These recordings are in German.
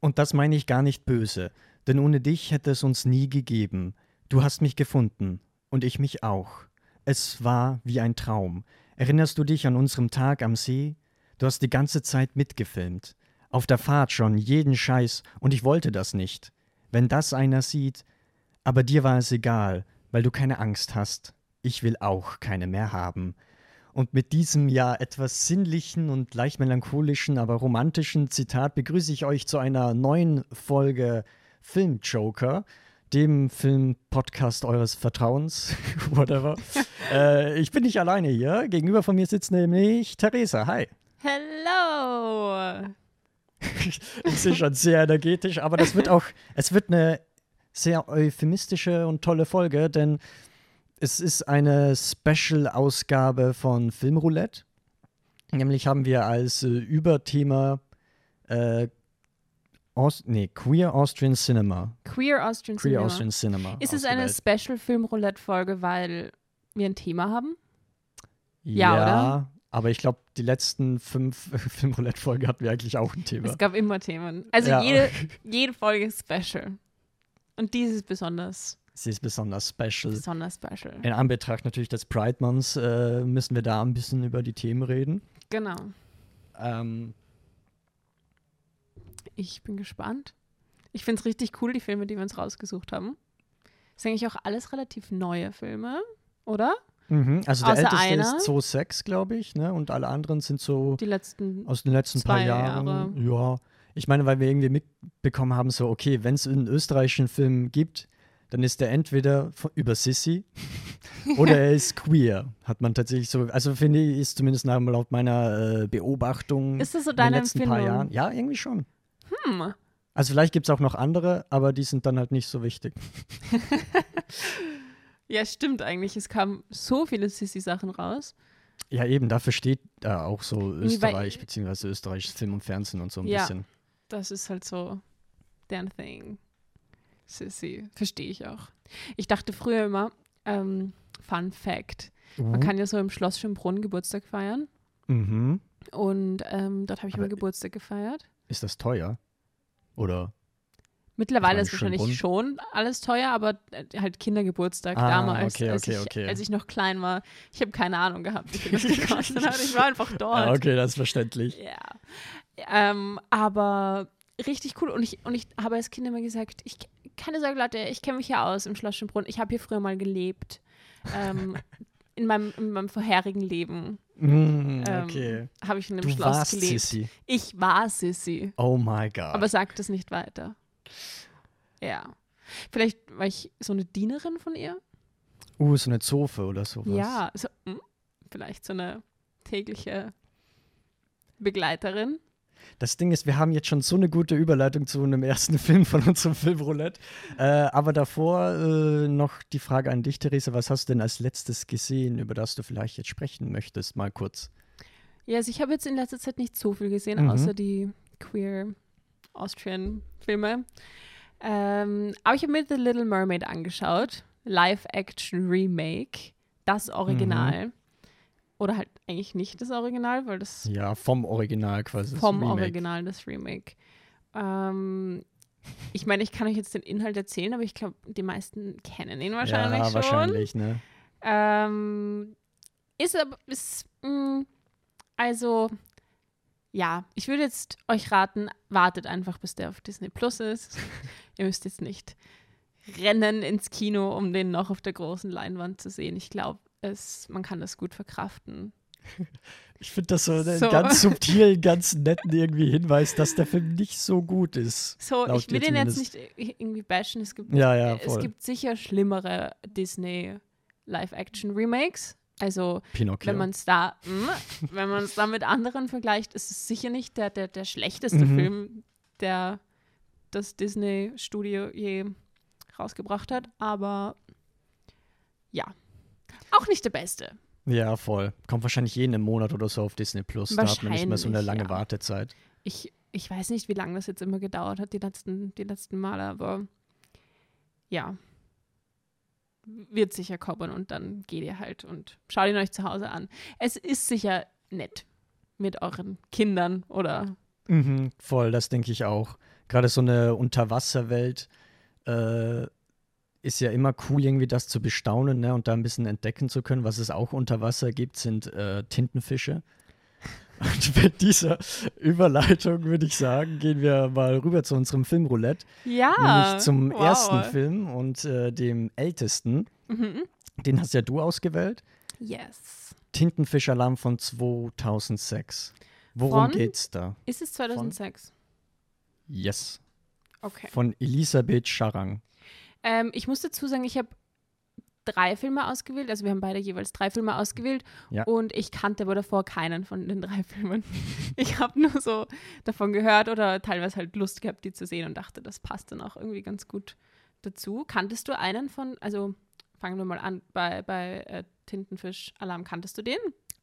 Und das meine ich gar nicht böse, denn ohne dich hätte es uns nie gegeben. Du hast mich gefunden und ich mich auch. Es war wie ein Traum. Erinnerst du dich an unserem Tag am See? Du hast die ganze Zeit mitgefilmt. Auf der Fahrt schon, jeden Scheiß, und ich wollte das nicht. Wenn das einer sieht, aber dir war es egal, weil du keine Angst hast. Ich will auch keine mehr haben. Und mit diesem ja etwas sinnlichen und leicht melancholischen, aber romantischen Zitat begrüße ich euch zu einer neuen Folge Film Joker, dem Film-Podcast eures Vertrauens, whatever. äh, ich bin nicht alleine hier. Gegenüber von mir sitzt nämlich Theresa. Hi. Hello. ich sehe schon sehr energetisch, aber das wird auch, es wird eine sehr euphemistische und tolle Folge, denn es ist eine Special-Ausgabe von Filmroulette. Nämlich haben wir als äh, Überthema äh, Aust nee, Queer Austrian Cinema. Queer Austrian Queer Cinema. Austrian Cinema. Ist es eine ausgewählt. Special Film Roulette Folge, weil wir ein Thema haben? Ja, Ja, aber ich glaube, die letzten fünf Filmroulette-Folgen hatten wir eigentlich auch ein Thema. Es gab immer Themen. Also Ja. jede, jede Folge ist special. Und dies ist besonders, Sie ist besonders special. besonders special. In Anbetracht natürlich des Pride Months äh, müssen wir da ein bisschen über die Themen reden. Genau. Ähm, Ich bin gespannt. Ich finde es richtig cool, die Filme, die wir uns rausgesucht haben. Das sind eigentlich auch alles relativ neue Filme, oder? mhm, also der Außer älteste einer. ist 2006, glaube ich, ne? Und alle anderen sind so Die letzten. aus den letzten paar Jahren. Jahre. Ja. Ich meine, weil wir irgendwie mitbekommen haben, so, okay, wenn es einen österreichischen Film gibt, dann ist der entweder von, über Sissy oder er ist queer. Hat man tatsächlich so, also finde ich, ist zumindest nach, laut meiner äh, Beobachtung Ist das so in den deine letzten paar Empfindung? Jahren. Ja, irgendwie schon. Hm. Also vielleicht gibt es auch noch andere, aber die sind dann halt nicht so wichtig. Ja, stimmt eigentlich. Es kamen so viele Sissy-Sachen raus. Ja, eben, dafür steht da auch so Österreich, beziehungsweise österreichisches Film und Fernsehen und so ein Ja. bisschen. Das ist halt so deren Thing. Verstehe ich auch. Ich dachte früher immer, ähm, Fun Fact, man Mhm. kann ja so im Schloss Schönbrunn Geburtstag feiern. Mhm. Und ähm, dort habe ich Aber- immer Geburtstag gefeiert. Ist das teuer? Oder? Mittlerweile ist wahrscheinlich schon alles teuer, aber äh, halt Kindergeburtstag Ah, damals, okay, als, okay, ich, okay. als ich noch klein war. Ich habe keine Ahnung gehabt, wie viel das gekostet hat. Ich war einfach dort. Ah, okay, das ist verständlich. Ja. Ähm, aber richtig cool. Und ich, und ich habe als Kind immer gesagt, ich, keine Sorge, Leute, ich kenne mich ja aus im Schloss Schönbrunn. Ich habe hier früher mal gelebt. Ähm, in, meinem, in meinem vorherigen Leben Mm, ähm, okay. habe ich in einem Du Schloss warst gelebt. Sissy. Ich war Sissy. Oh my God. Aber sagt es nicht weiter. Ja. Vielleicht war ich so eine Dienerin von ihr. uh, so eine Zofe oder sowas. Ja, so, hm, vielleicht so eine tägliche Begleiterin. Das Ding ist, wir haben jetzt schon so eine gute Überleitung zu einem ersten Film von unserem Filmroulette. Äh, aber davor äh, noch die Frage an dich, Therese. Was hast du denn als letztes gesehen, über das du vielleicht jetzt sprechen möchtest? Mal kurz. Ja, also ich habe jetzt in letzter Zeit nicht so viel gesehen, Mhm. außer die queer Austrian Filme. Ähm, aber ich habe mir The Little Mermaid angeschaut. Live-Action Remake. Das Original. Mhm. Oder halt eigentlich nicht das Original, weil das Ja, vom Original quasi. vom. Original das Remake. Ähm, ich meine, ich kann euch jetzt den Inhalt erzählen, aber ich glaube, die meisten kennen ihn wahrscheinlich ja, schon. wahrscheinlich, ne? Ähm, ist aber, ist, mh, also, ja, ich würde jetzt euch raten, wartet einfach, bis der auf Disney Plus ist. Ihr müsst jetzt nicht rennen ins Kino, um den noch auf der großen Leinwand zu sehen. Ich glaube, man kann das gut verkraften. Ich finde das so einen So. ganz subtilen, ganz netten irgendwie Hinweis, dass der Film nicht so gut ist. So, ich will den jetzt zumindest. nicht i- irgendwie bashen. Es gibt, Ja, ja, es voll. gibt sicher schlimmere Disney Live-Action-Remakes. Also, Pinocchio. wenn man es da, mm, wenn man es da mit anderen vergleicht, ist es sicher nicht der, der, der schlechteste Mhm. Film, der das Disney-Studio je rausgebracht hat. Aber ja, auch nicht der beste. Ja, voll. Kommt wahrscheinlich jeden Monat oder so auf Disney Plus. Da hat man nicht mehr so eine lange ja. Wartezeit. Ich, ich weiß nicht, wie lange das jetzt immer gedauert hat, die letzten, die letzten Male, aber ja. Wird sicher kommen und dann geht ihr halt und schaut ihn euch zu Hause an. Es ist sicher nett mit euren Kindern oder Mhm, voll, das denke ich auch. Gerade so eine Unterwasserwelt äh, ist ja immer cool, irgendwie das zu bestaunen ne? und da ein bisschen entdecken zu können. Was es auch unter Wasser gibt, sind äh, Tintenfische. Und mit dieser Überleitung würde ich sagen, gehen wir mal rüber zu unserem Filmroulette. Ja. Nämlich zum wow. ersten Film und äh, dem ältesten. Mhm. Den hast ja du ausgewählt. Yes. Tintenfischalarm von 2006. Worum Von? geht's da? Ist es 2006? Yes. Okay. Von Elisabeth Scharang. Ähm, ich muss dazu sagen, ich habe drei Filme ausgewählt. Also wir haben beide jeweils drei Filme ausgewählt. Ja. Und ich kannte aber davor keinen von den drei Filmen. Ich habe nur so davon gehört oder teilweise halt Lust gehabt, die zu sehen und dachte, das passt dann auch irgendwie ganz gut dazu. Kanntest du einen von, also fangen wir mal an, bei, bei äh, Tintenfisch Alarm, kanntest du den?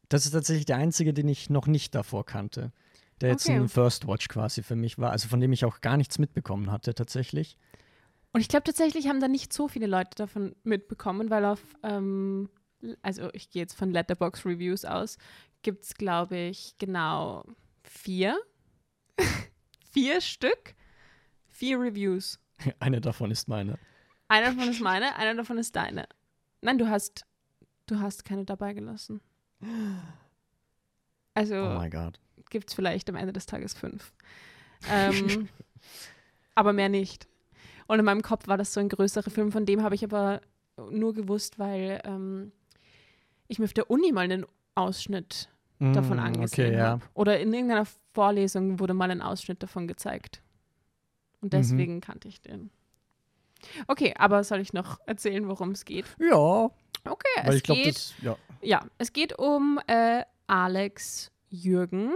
Das ist tatsächlich der einzige, den ich noch nicht davor kannte. Der jetzt Okay. ein First Watch quasi für mich war. Also von dem ich auch gar nichts mitbekommen hatte tatsächlich. Und ich glaube tatsächlich haben da nicht so viele Leute davon mitbekommen, weil auf, ähm, also ich gehe jetzt von Letterbox Reviews aus, gibt es, glaube ich, genau vier. vier Stück. Vier Reviews. Eine davon ist meine. Einer davon ist meine, einer davon ist deine. Nein, du hast, du hast keine dabei gelassen. Also Oh gibt es vielleicht am Ende des Tages fünf. Ähm, aber mehr nicht. Und in meinem Kopf war das so ein größerer Film, von dem habe ich aber nur gewusst, weil ähm, ich mir auf der Uni mal einen Ausschnitt davon Mm, angesehen Okay, ja. habe. Oder in irgendeiner Vorlesung wurde mal ein Ausschnitt davon gezeigt. Und Mhm. deswegen kannte ich den. Okay, aber soll ich noch erzählen, worum es geht? Ja, Okay, weil es ich glaube, geht das, ja. ja, es geht um äh, Alex Jürgen,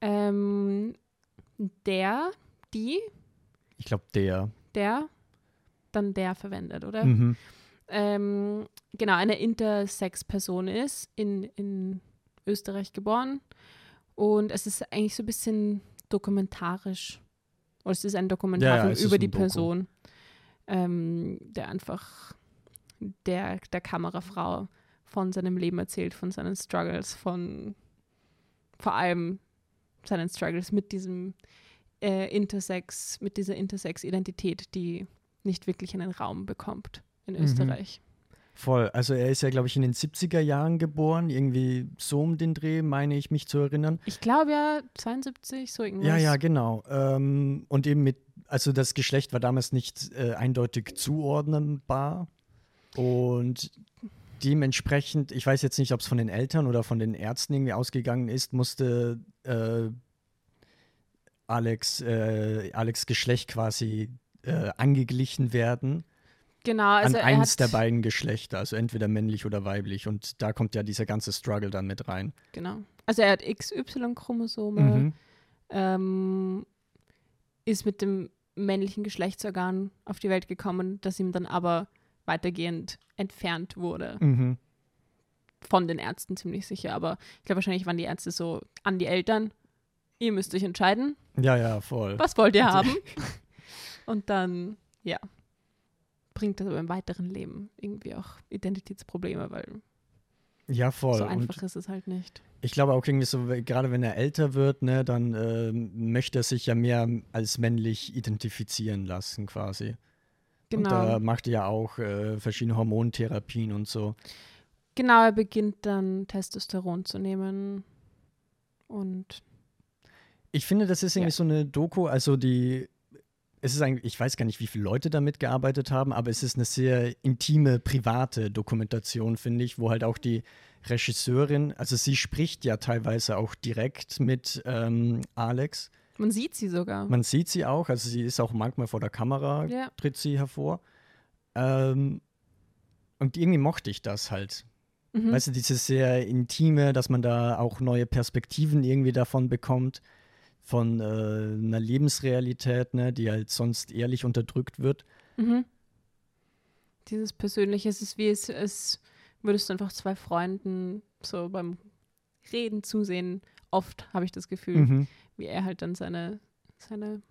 ähm, der, die, Ich glaube, der. der, dann der verwendet, oder? Mhm. Ähm, genau, eine Intersex-Person ist, in, in Österreich geboren. Und es ist eigentlich so ein bisschen dokumentarisch. Oder es ist ein Dokumentarfilm es ist über die Doku. Person, ähm, der einfach der, der Kamerafrau von seinem Leben erzählt, von seinen Struggles, von vor allem seinen Struggles mit diesem äh, Intersex, mit dieser Intersex-Identität, die nicht wirklich einen Raum bekommt in Mhm. Österreich. Voll. Also er ist ja, glaube ich, in den 70er Jahren geboren. Irgendwie so um den Dreh, meine ich mich zu erinnern. Ich glaube ja 72, so irgendwas. Ja, ja, genau. Ähm, und eben mit, also das Geschlecht war damals nicht äh, eindeutig zuordnenbar. Und dementsprechend, ich weiß jetzt nicht, ob es von den Eltern oder von den Ärzten irgendwie ausgegangen ist, musste äh, Alex, äh, Alex Geschlecht quasi äh, angeglichen werden Genau, also an eins der beiden Geschlechter, also entweder männlich oder weiblich. Und da kommt ja dieser ganze Struggle dann mit rein. Genau. Also er hat XY-Chromosome, Mhm. ähm, ist mit dem männlichen Geschlechtsorgan auf die Welt gekommen, das ihm dann aber weitergehend entfernt wurde. Mhm. Von den Ärzten ziemlich sicher. Aber ich glaube, wahrscheinlich waren die Ärzte so an die Eltern. Ihr müsst euch entscheiden, Ja, ja, voll. was wollt ihr haben? Und dann, ja, bringt das aber im weiteren Leben irgendwie auch Identitätsprobleme, weil Ja, voll. so Und einfach ist es halt nicht. ich glaube auch irgendwie so, gerade wenn er älter wird, ne, dann ähm, möchte er sich ja mehr als männlich identifizieren lassen, quasi. Und Genau. da macht er ja auch äh, verschiedene Hormontherapien und so. Genau, er beginnt dann Testosteron zu nehmen. Und Ich finde, das ist irgendwie Ja. so eine Doku, also die, es ist eigentlich, ich weiß gar nicht, wie viele Leute damit gearbeitet haben, aber es ist eine sehr intime, private Dokumentation, finde ich, wo halt auch die Regisseurin, also sie spricht ja teilweise auch direkt mit ähm, Alex. man sieht sie sogar. Man sieht sie auch, also sie ist auch manchmal vor der Kamera, ja, tritt sie hervor. Ähm, und irgendwie mochte ich das halt. mhm. Weißt du, dieses sehr intime, dass man da auch neue Perspektiven irgendwie davon bekommt, von äh, einer Lebensrealität, ne, die halt sonst ehrlich unterdrückt wird. mhm. Dieses Persönliche, es ist wie es, es würdest du einfach zwei Freunden so beim Reden zusehen. Oft habe ich das Gefühl, Mhm. wie er halt dann seine, seine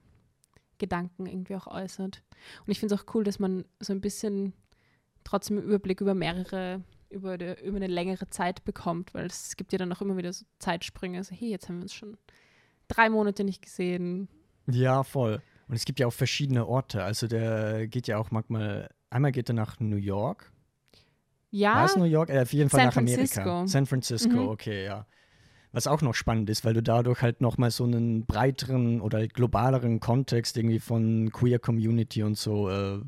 Gedanken irgendwie auch äußert. Und ich finde es auch cool, dass man so ein bisschen trotzdem einen Überblick über mehrere, über, die, über eine längere Zeit bekommt, weil es gibt ja dann auch immer wieder so Zeitsprünge. So, hey, jetzt haben wir uns schon drei Monate nicht gesehen. Ja, voll. Und es gibt ja auch verschiedene Orte. Also der geht ja auch manchmal, einmal geht er nach New York. Ja, War es New York? Äh, auf jeden Fall San nach Amerika. Francisco. San Francisco, Mhm. okay, ja. Was auch noch spannend ist, weil du dadurch halt nochmal so einen breiteren oder globaleren Kontext irgendwie von Queer Community und so äh,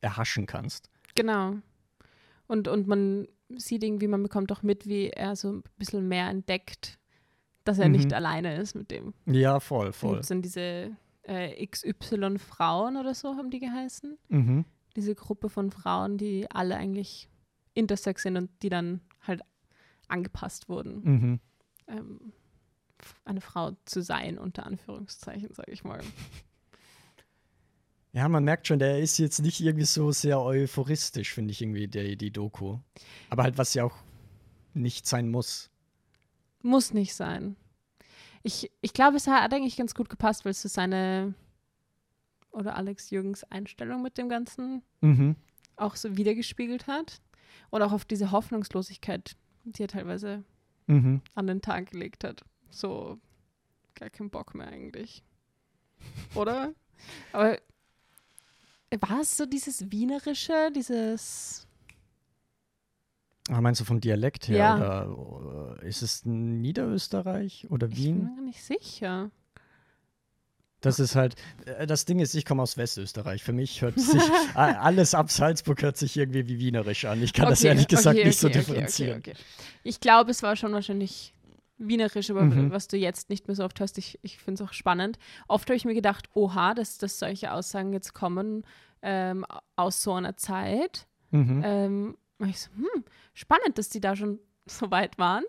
erhaschen kannst. genau. Und, und man sieht irgendwie, man bekommt auch mit, wie er so ein bisschen mehr entdeckt, dass er Mhm. nicht alleine ist mit dem. Ja, voll, voll. dann diese äh, XY-Frauen oder so, haben die geheißen. Mhm. Diese Gruppe von Frauen, die alle eigentlich intersex sind und die dann halt angepasst wurden, Mhm. ähm, eine Frau zu sein, unter Anführungszeichen, sage ich mal. Ja, man merkt schon, der ist jetzt nicht irgendwie so sehr euphoristisch, finde ich irgendwie, der, die Doku. Aber halt, was ja auch nicht sein muss. Muss nicht sein. Ich, ich glaube, es hat eigentlich ganz gut gepasst, weil es so seine oder Alex Jürgens Einstellung mit dem Ganzen Mhm. auch so wiedergespiegelt hat. Und auch auf diese Hoffnungslosigkeit, die er teilweise Mhm. an den Tag gelegt hat. So gar keinen Bock mehr eigentlich. Oder? Aber war es so dieses Wienerische, dieses. Ah, meinst du vom Dialekt her? Ja. Oder äh, ist es Niederösterreich oder Ich Wien? bin mir nicht sicher. Das ist halt, äh, das Ding ist, ich komme aus Westösterreich. Für mich hört sich alles ab Salzburg hört sich irgendwie wie wienerisch an. Ich kann das Okay, ehrlich gesagt okay, nicht so okay, okay, differenzieren. Okay, okay. Ich glaube, es war schon wahrscheinlich wienerisch, aber Mhm. was du jetzt nicht mehr so oft hörst, ich, ich finde es auch spannend. Oft habe ich mir gedacht, oha, dass, dass solche Aussagen jetzt kommen ähm, aus so einer Zeit. Mhm. Ähm, ich so, hm, spannend, dass die da schon so weit waren.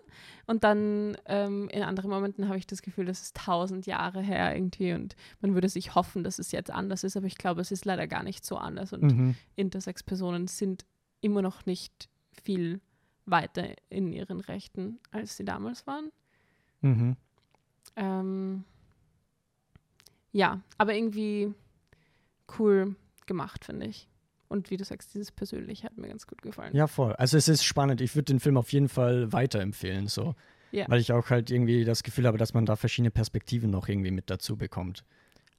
Und dann ähm, in anderen Momenten habe ich das Gefühl, das ist tausend Jahre her irgendwie und man würde sich hoffen, dass es jetzt anders ist, aber ich glaube, es ist leider gar nicht so anders und Mhm. Intersex-Personen sind immer noch nicht viel weiter in ihren Rechten, als sie damals waren. Mhm. Ähm, ja, aber irgendwie cool gemacht, finde ich. Und wie du sagst, dieses Persönliche hat mir ganz gut gefallen. Ja, voll. Also es ist spannend. Ich würde den Film auf jeden Fall weiterempfehlen, so. Ja. Weil ich auch halt irgendwie das Gefühl habe, dass man da verschiedene Perspektiven noch irgendwie mit dazu bekommt.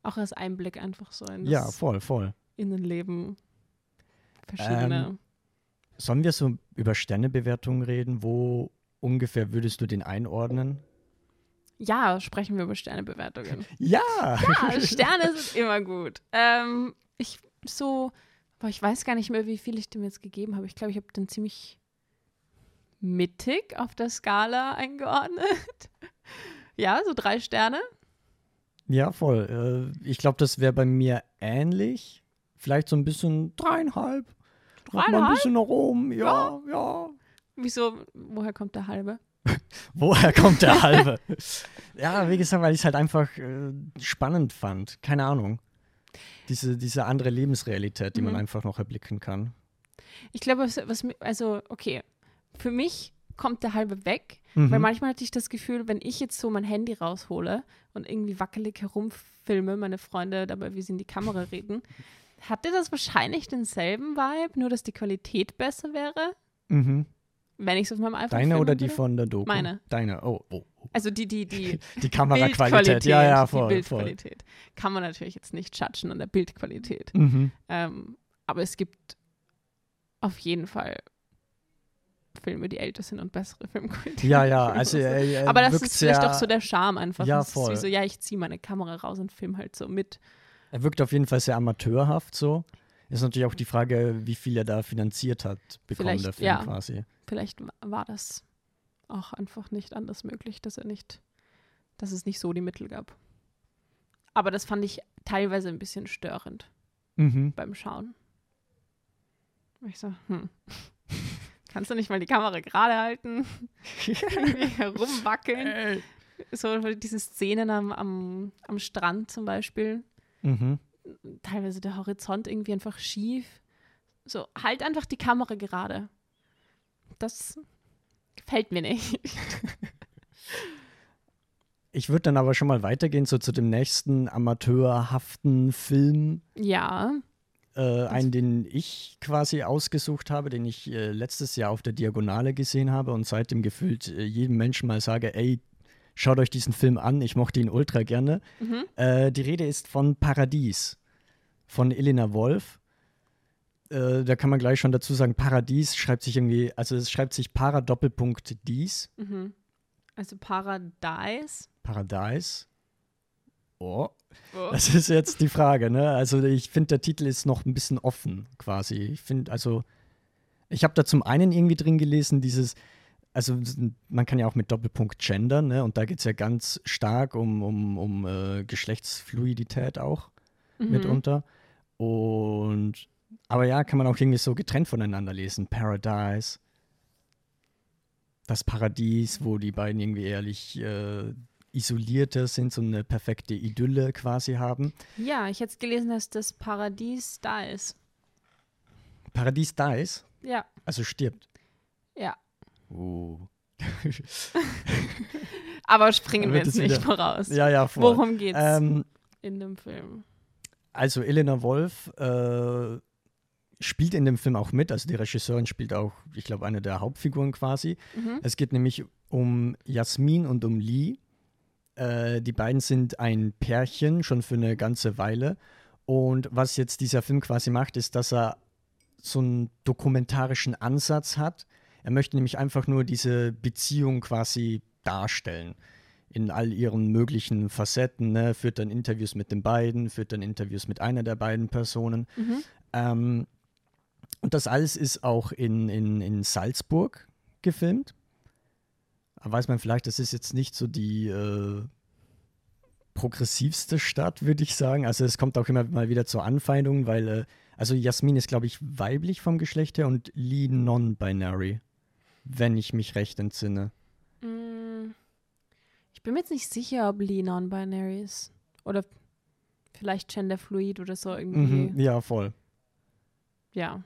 Auch als Einblick einfach so in Ja, das voll, voll. Innenleben. Verschiedene. Ähm, Sollen wir so über Sternebewertungen reden? Wo ungefähr würdest du den einordnen? ja, sprechen wir über Sternebewertungen. Ja! Ja, Sterne sind immer gut. Ähm, ich so, boah, ich weiß gar nicht mehr, wie viel ich dem jetzt gegeben habe. Ich glaube, ich habe den ziemlich mittig auf der Skala eingeordnet. ja, so drei Sterne. Ja, voll. Äh, ich glaube, das wäre bei mir ähnlich. Vielleicht so ein bisschen dreieinhalb. Noch mal ein Dreieinhalb? bisschen nach oben. Ja, ja. Wieso, woher kommt der halbe? Woher kommt der halbe? ja, wie gesagt, weil ich es halt einfach äh, spannend fand. Keine Ahnung. Diese, diese andere Lebensrealität, die man Mhm. einfach noch erblicken kann. Ich glaube, was, was also, okay, für mich kommt der halbe weg, Mhm. weil manchmal hatte ich das Gefühl, wenn ich jetzt so mein Handy raushole und irgendwie wackelig herumfilme, meine Freunde dabei, wie sie in die Kamera reden, hatte das wahrscheinlich denselben Vibe, nur dass die Qualität besser wäre, Mhm. Wenn ich es auf meinem iPhone Deine oder die würde. von der Doku? Meine. Deine, oh, oh. oh. Also die, die, die Die Kameraqualität. Ja, ja, die voll. voll. Bildqualität. Kann man natürlich jetzt nicht judgen an der Bildqualität. Mhm. Ähm, aber es gibt auf jeden Fall Filme, die älter sind und bessere Filmqualität. Ja, ja, also er, er aber das ist vielleicht sehr, auch so der Charme einfach. Ja, Das ist voll. wie so, ja, ich ziehe meine Kamera raus und film halt so mit. er wirkt auf jeden Fall sehr amateurhaft so. Ist natürlich auch die Frage, wie viel er da finanziert hat, bekommen Vielleicht, der Film ja. quasi. Vielleicht wa- war das auch einfach nicht anders möglich, dass er nicht, dass es nicht so die Mittel gab. Aber das fand ich teilweise ein bisschen störend Mhm. beim Schauen. Ich so, hm. Kannst du nicht mal die Kamera gerade halten? Irgendwie herumwackeln? So diese Szenen am, am, am Strand zum Beispiel. Mhm. Teilweise der Horizont irgendwie einfach schief. So, halt einfach die Kamera gerade. Das gefällt mir nicht. Ich würde dann aber schon mal weitergehen, so zu dem nächsten amateurhaften Film, ja, äh, einen, den ich quasi ausgesucht habe, den ich äh, letztes Jahr auf der Diagonale gesehen habe und seitdem gefühlt äh, jedem Menschen mal sage, ey, Schaut euch diesen Film an, ich mochte ihn ultra gerne. Mhm. Äh, die Rede ist von Paradies von Elena Wolf. Äh, da kann man gleich schon dazu sagen, Paradies schreibt sich irgendwie, also es schreibt sich Para Doppelpunkt Dies. Mhm. Also Paradise. Paradise. Oh, Oh. das ist jetzt die Frage, ne? Also ich finde, der Titel ist noch ein bisschen offen quasi. Ich finde, also ich habe da zum einen irgendwie drin gelesen, dieses, also man kann ja auch mit Doppelpunkt gendern, ne? Und da geht es ja ganz stark um, um, um äh, Geschlechtsfluidität auch Mhm. mitunter. Und aber ja, kann man auch irgendwie so getrennt voneinander lesen. Paradise. Das Paradies, wo die beiden irgendwie ehrlich äh, isolierter sind, so eine perfekte Idylle quasi haben. Ja, ich hätte gelesen, dass das Paradies da ist. Paradies da ist, Ja, also stirbt. ja. Uh. Aber springen wir jetzt es nicht wieder- voraus. Ja, ja, voll. Worum geht's Ähm, in dem Film? also Elena Wolf äh, spielt in dem Film auch mit, also die Regisseurin spielt auch, ich glaube, eine der Hauptfiguren quasi. Mhm. Es geht nämlich um Jasmin und um Lee. Äh, die beiden sind ein Pärchen schon für eine ganze Weile. Und was jetzt dieser Film quasi macht, ist, dass er so einen dokumentarischen Ansatz hat. Er möchte nämlich einfach nur diese Beziehung quasi darstellen. In all ihren möglichen Facetten. Ne? Führt dann Interviews mit den beiden, führt dann Interviews mit einer der beiden Personen. Mhm. Ähm, und das alles ist auch in, in, in Salzburg gefilmt. Da weiß man vielleicht, das ist jetzt nicht so die äh, progressivste Stadt, würde ich sagen. Also es kommt auch immer mal wieder zur Anfeindung, weil, äh, also Jasmin ist, glaube ich, weiblich vom Geschlecht her und Lee non-binary, wenn ich mich recht entsinne. Mm, Ich bin mir jetzt nicht sicher, ob Lee non-binary ist. Oder vielleicht genderfluid oder so irgendwie. Mhm, ja, voll. Ja.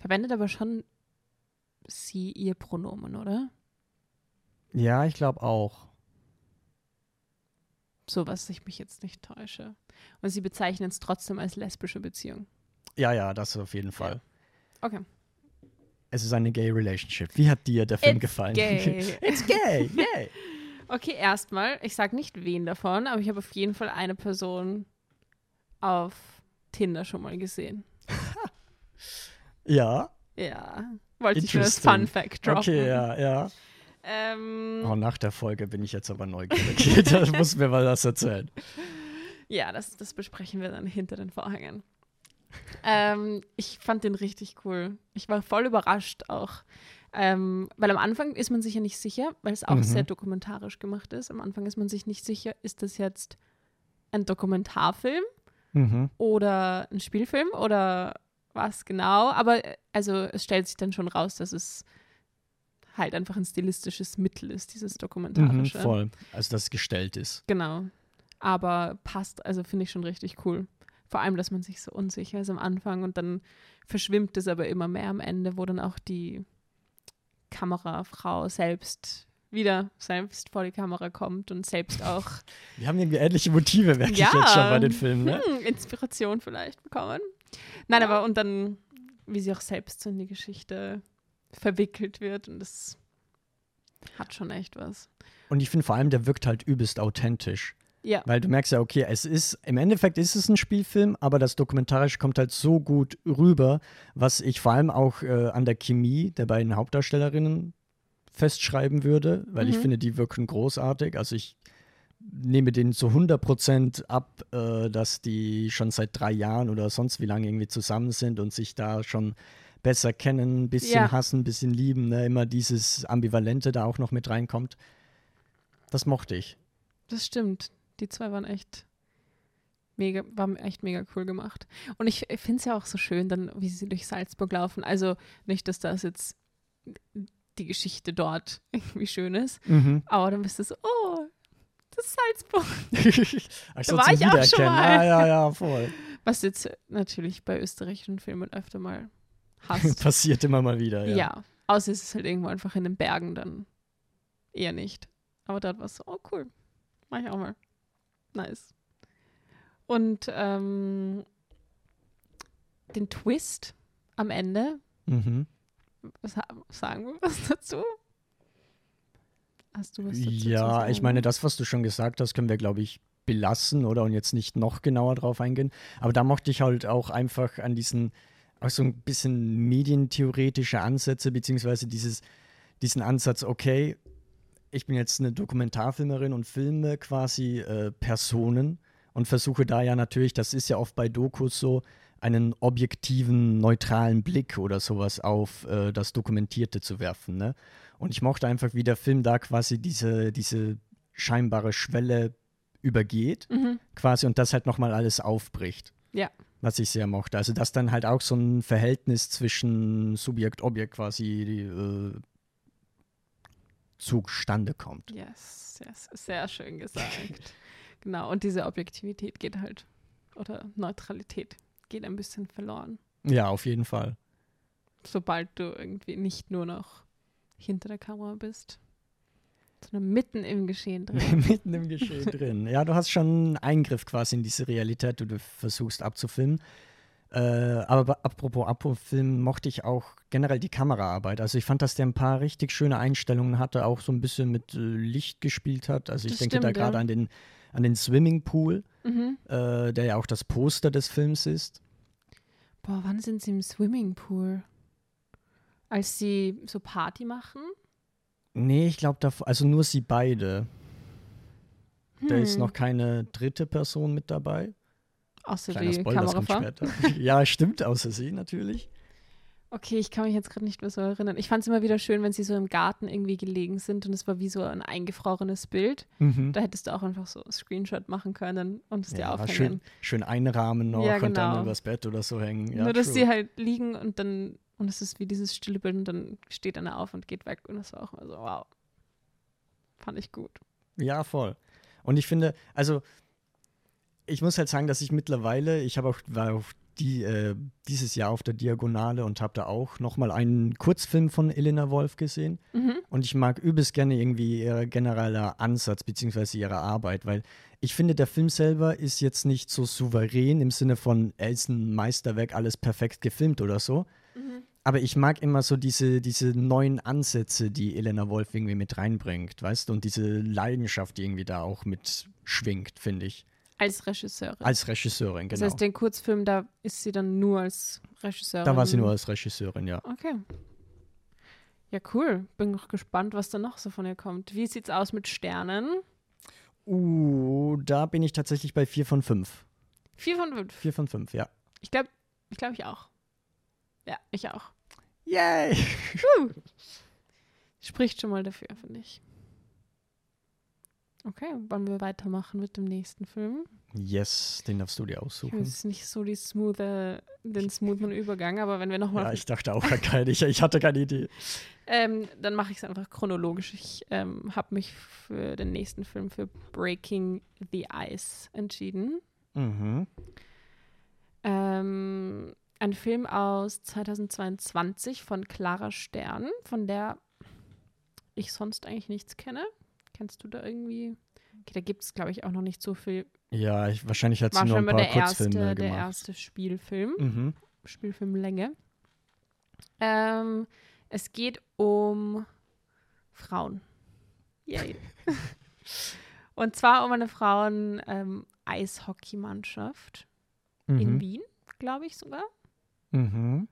Verwendet aber schon sie ihr Pronomen, oder? Ja, ich glaube auch. So, was ich mich jetzt nicht täusche. Und sie bezeichnen es trotzdem als lesbische Beziehung. Ja, ja, das auf jeden Fall. Okay. Es ist eine gay relationship. Wie hat dir der Film It's gefallen? gay. It's gay, yay. Okay, erstmal, ich sage nicht wen davon, aber ich habe auf jeden Fall eine Person auf Tinder schon mal gesehen. Ja, Ja. Wollte ich nur Interesting. Fun Fact droppen. okay, ja, ja. Ähm, Oh, nach der Folge bin ich jetzt aber neugierig. da muss mir mal was erzählen. Ja, das, das besprechen wir dann hinter den Vorhängen. ähm, ich fand den richtig cool. Ich war voll überrascht auch. Ähm, weil am Anfang ist man sich ja nicht sicher, weil es auch Mhm. sehr dokumentarisch gemacht ist. Am Anfang ist man sich nicht sicher, ist das jetzt ein Dokumentarfilm Mhm. oder ein Spielfilm oder was genau. Aber äh, also es stellt sich dann schon raus, dass es halt einfach ein stilistisches Mittel ist, dieses Mhm, Dokumentarische. voll. Also, dass es gestellt ist. Genau. Aber passt, also finde ich schon richtig cool. Vor allem, dass man sich so unsicher ist am Anfang und dann verschwimmt es aber immer mehr am Ende, wo dann auch die Kamerafrau selbst wieder selbst vor die Kamera kommt und selbst auch Wir haben irgendwie ähnliche Motive, merke Ja. ich jetzt schon bei den Filmen, ne? hm, Inspiration vielleicht bekommen. Nein, aber und dann, wie sie auch selbst so in die Geschichte verwickelt wird und das hat schon echt was. Und ich finde vor allem, der wirkt halt übelst authentisch. Ja, Weil du merkst ja, okay, es ist, im Endeffekt ist es ein Spielfilm, aber das Dokumentarische kommt halt so gut rüber, was ich vor allem auch äh, an der Chemie der beiden Hauptdarstellerinnen festschreiben würde, weil ich Mhm. finde, die wirken großartig. Also ich nehme denen zu 100% ab, äh, dass die schon seit drei Jahren oder sonst wie lange irgendwie zusammen sind und sich da schon besser kennen, ein bisschen Ja. hassen, ein bisschen lieben, ne? immer dieses Ambivalente da auch noch mit reinkommt. Das mochte ich. Das stimmt. Die zwei waren echt mega, waren echt mega cool gemacht. Und ich, ich finde es ja auch so schön, dann, wie sie durch Salzburg laufen. Also nicht, dass das jetzt die Geschichte dort irgendwie schön ist, Mhm. aber dann bist du so, oh, das ist Salzburg. Ach Da war ich auch schon mal. Ah, ja, ja, voll. Was jetzt natürlich bei österreichischen Filmen öfter mal hast. Passiert immer mal wieder, ja. ja. außer es ist halt irgendwo einfach in den Bergen, dann eher nicht. Aber dort war es so, oh cool, mach ich auch mal. Nice. Und ähm, den Twist am Ende, Mhm. sagen wir was dazu? Hast du was dazu Ja, zu sagen? ich meine, das, was du schon gesagt hast, können wir, glaube ich, belassen oder und jetzt nicht noch genauer drauf eingehen. Aber da mochte ich halt auch einfach an diesen, auch so ein bisschen medientheoretische Ansätze, beziehungsweise dieses, diesen Ansatz, okay, ich bin jetzt eine Dokumentarfilmerin und filme quasi äh, Personen und versuche da ja natürlich, das ist ja oft bei Dokus so, einen objektiven, neutralen Blick oder sowas auf äh, das Dokumentierte zu werfen. Ne? Und ich mochte einfach, wie der Film da quasi diese, diese scheinbare Schwelle übergeht, Mhm. quasi, und das halt nochmal alles aufbricht. Ja. Was ich sehr mochte. Also, dass dann halt auch so ein Verhältnis zwischen Subjekt, Objekt quasi äh, zustande kommt. Yes, yes, sehr schön gesagt. genau, und diese Objektivität geht halt, oder Neutralität geht ein bisschen verloren, Ja, auf jeden Fall. sobald du irgendwie nicht nur noch hinter der Kamera bist, sondern mitten im Geschehen drin. Mitten im Geschehen drin. Ja, du hast schon einen Eingriff quasi in diese Realität, die du versuchst abzufilmen. Äh, aber apropos Abfilmen mochte ich auch generell die Kameraarbeit. Also ich fand, dass der ein paar richtig schöne Einstellungen hatte, auch so ein bisschen mit äh, Licht gespielt hat. Also ich Das denke da stimmt, ja. gerade an den, an den Swimmingpool, mhm. äh, der ja auch das Poster des Films ist. Boah, wann sind sie im Swimmingpool? Als sie so Party machen? Nee, ich glaube, also nur sie beide. Da ist Hm. noch keine dritte Person mit dabei. Außer Kleiner die Spoiler, Kamerafrau. ja, stimmt, außer sie natürlich. Okay, ich kann mich jetzt gerade nicht mehr so erinnern. Ich fand es immer wieder schön, wenn sie so im Garten irgendwie gelegen sind und es war wie so ein eingefrorenes Bild. Mhm. Da hättest du auch einfach so einen Screenshot machen können und es dir Ja, aufhängen. schön, schön einrahmen noch Ja, und dann genau. übers Bett oder so hängen. Ja, Nur, dass true. sie halt liegen und dann, und es ist wie dieses stille Bild und dann steht einer auf und geht weg und das war auch immer so, wow. Fand ich gut. Ja, voll. Und ich finde, also ich muss halt sagen, dass ich mittlerweile, ich habe auch, war auch die, äh, dieses Jahr auf der Diagonale und habe da auch nochmal einen Kurzfilm von Elena Wolf gesehen. Mhm. Und ich mag übelst gerne irgendwie ihr genereller Ansatz beziehungsweise ihre Arbeit, weil ich finde, der Film selber ist jetzt nicht so souverän im Sinne von, er ist ein Meisterwerk, alles perfekt gefilmt oder so. Mhm. Aber ich mag immer so diese, diese neuen Ansätze, die Elena Wolf irgendwie mit reinbringt, weißt du? Und diese Leidenschaft, die irgendwie da auch mit schwingt, finde ich. Als Regisseurin. Als Regisseurin, Das genau. heißt, den Kurzfilm, da ist sie dann nur als Regisseurin. da war sie nur als Regisseurin, ja. Okay. Ja, cool. Bin noch gespannt, was da noch so von ihr kommt. Wie sieht's aus mit Sternen? Uh, da bin ich tatsächlich bei 4 von 5. Vier von fünf. 4 von 5, ja. Ich glaube, ich glaube ich auch. Ja, ich auch. Yay! Spricht schon mal dafür, finde ich. Okay, wollen wir weitermachen mit dem nächsten Film? Yes, den darfst du dir Das aussuchen. ist nicht so die smoothe, den smoothen Übergang, aber wenn wir nochmal, Ja, ich dachte auch keine, ich, ich hatte keine Idee. ähm, dann mache ich es einfach chronologisch. Ich ähm, habe mich für den nächsten Film für Breaking the Ice entschieden. Mhm. Ähm, ein Film aus 2022 von Clara Stern, von der ich sonst eigentlich nichts kenne. Kennst du da irgendwie? Okay, da gibt es, glaube ich, auch noch nicht so viel. Ja, ich, wahrscheinlich hat sie nur ein paar der erste, Kurzfilme der gemacht. erste Spielfilm, Mhm. Spielfilmlänge. Ähm, es geht um Frauen. Yay. Und zwar um eine Frauen-Eishockeymannschaft in Mhm. Wien, glaube ich sogar. Mhm.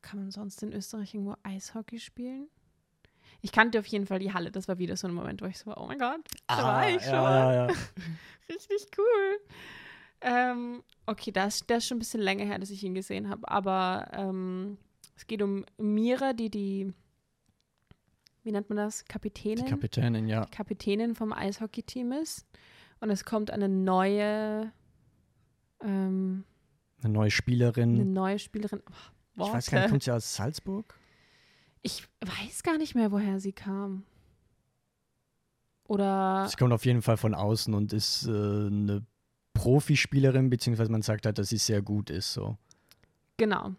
Kann man sonst in Österreich irgendwo Eishockey spielen? Ich kannte auf jeden Fall die Halle. Das war wieder so ein Moment, wo ich so war, oh mein Gott, da war ich schon. Ah, ja, ja, ja. Richtig cool. Ähm, okay, das, das ist schon ein bisschen länger her, dass ich ihn gesehen habe. Aber ähm, es geht um Mira, die die, wie nennt man das, Die Kapitänin? Kapitänin, ja. Kapitänin vom Eishockey-Team ist. Und es kommt eine neue, ähm, Eine neue Spielerin. eine neue Spielerin. Oh, ich weiß gar nicht, kommt sie aus Salzburg? Ich weiß gar nicht mehr, woher sie kam. Oder Sie kommt auf jeden Fall von außen und ist äh, eine Profispielerin, beziehungsweise man sagt halt, dass sie sehr gut ist. So. genau.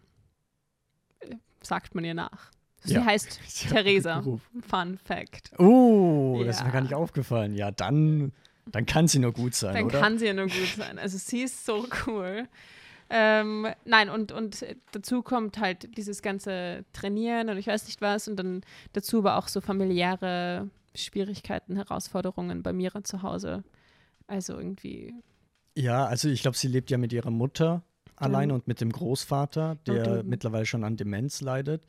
Äh, Sagt man ihr nach. Sie Ja. heißt Sie Theresa. Fun Fact. Oh, das ist Ja. mir gar nicht aufgefallen. Ja, dann, dann kann sie nur gut sein, Dann oder? kann sie ja nur gut sein. Also sie ist so cool. Ähm, nein, und, und dazu kommt halt dieses ganze Trainieren und ich weiß nicht was und dann dazu aber auch so familiäre Schwierigkeiten, Herausforderungen bei Mira zu Hause. Also irgendwie. Ja, also ich glaube, sie lebt ja mit ihrer Mutter alleine und mit dem Großvater, der Und, mittlerweile schon an Demenz leidet.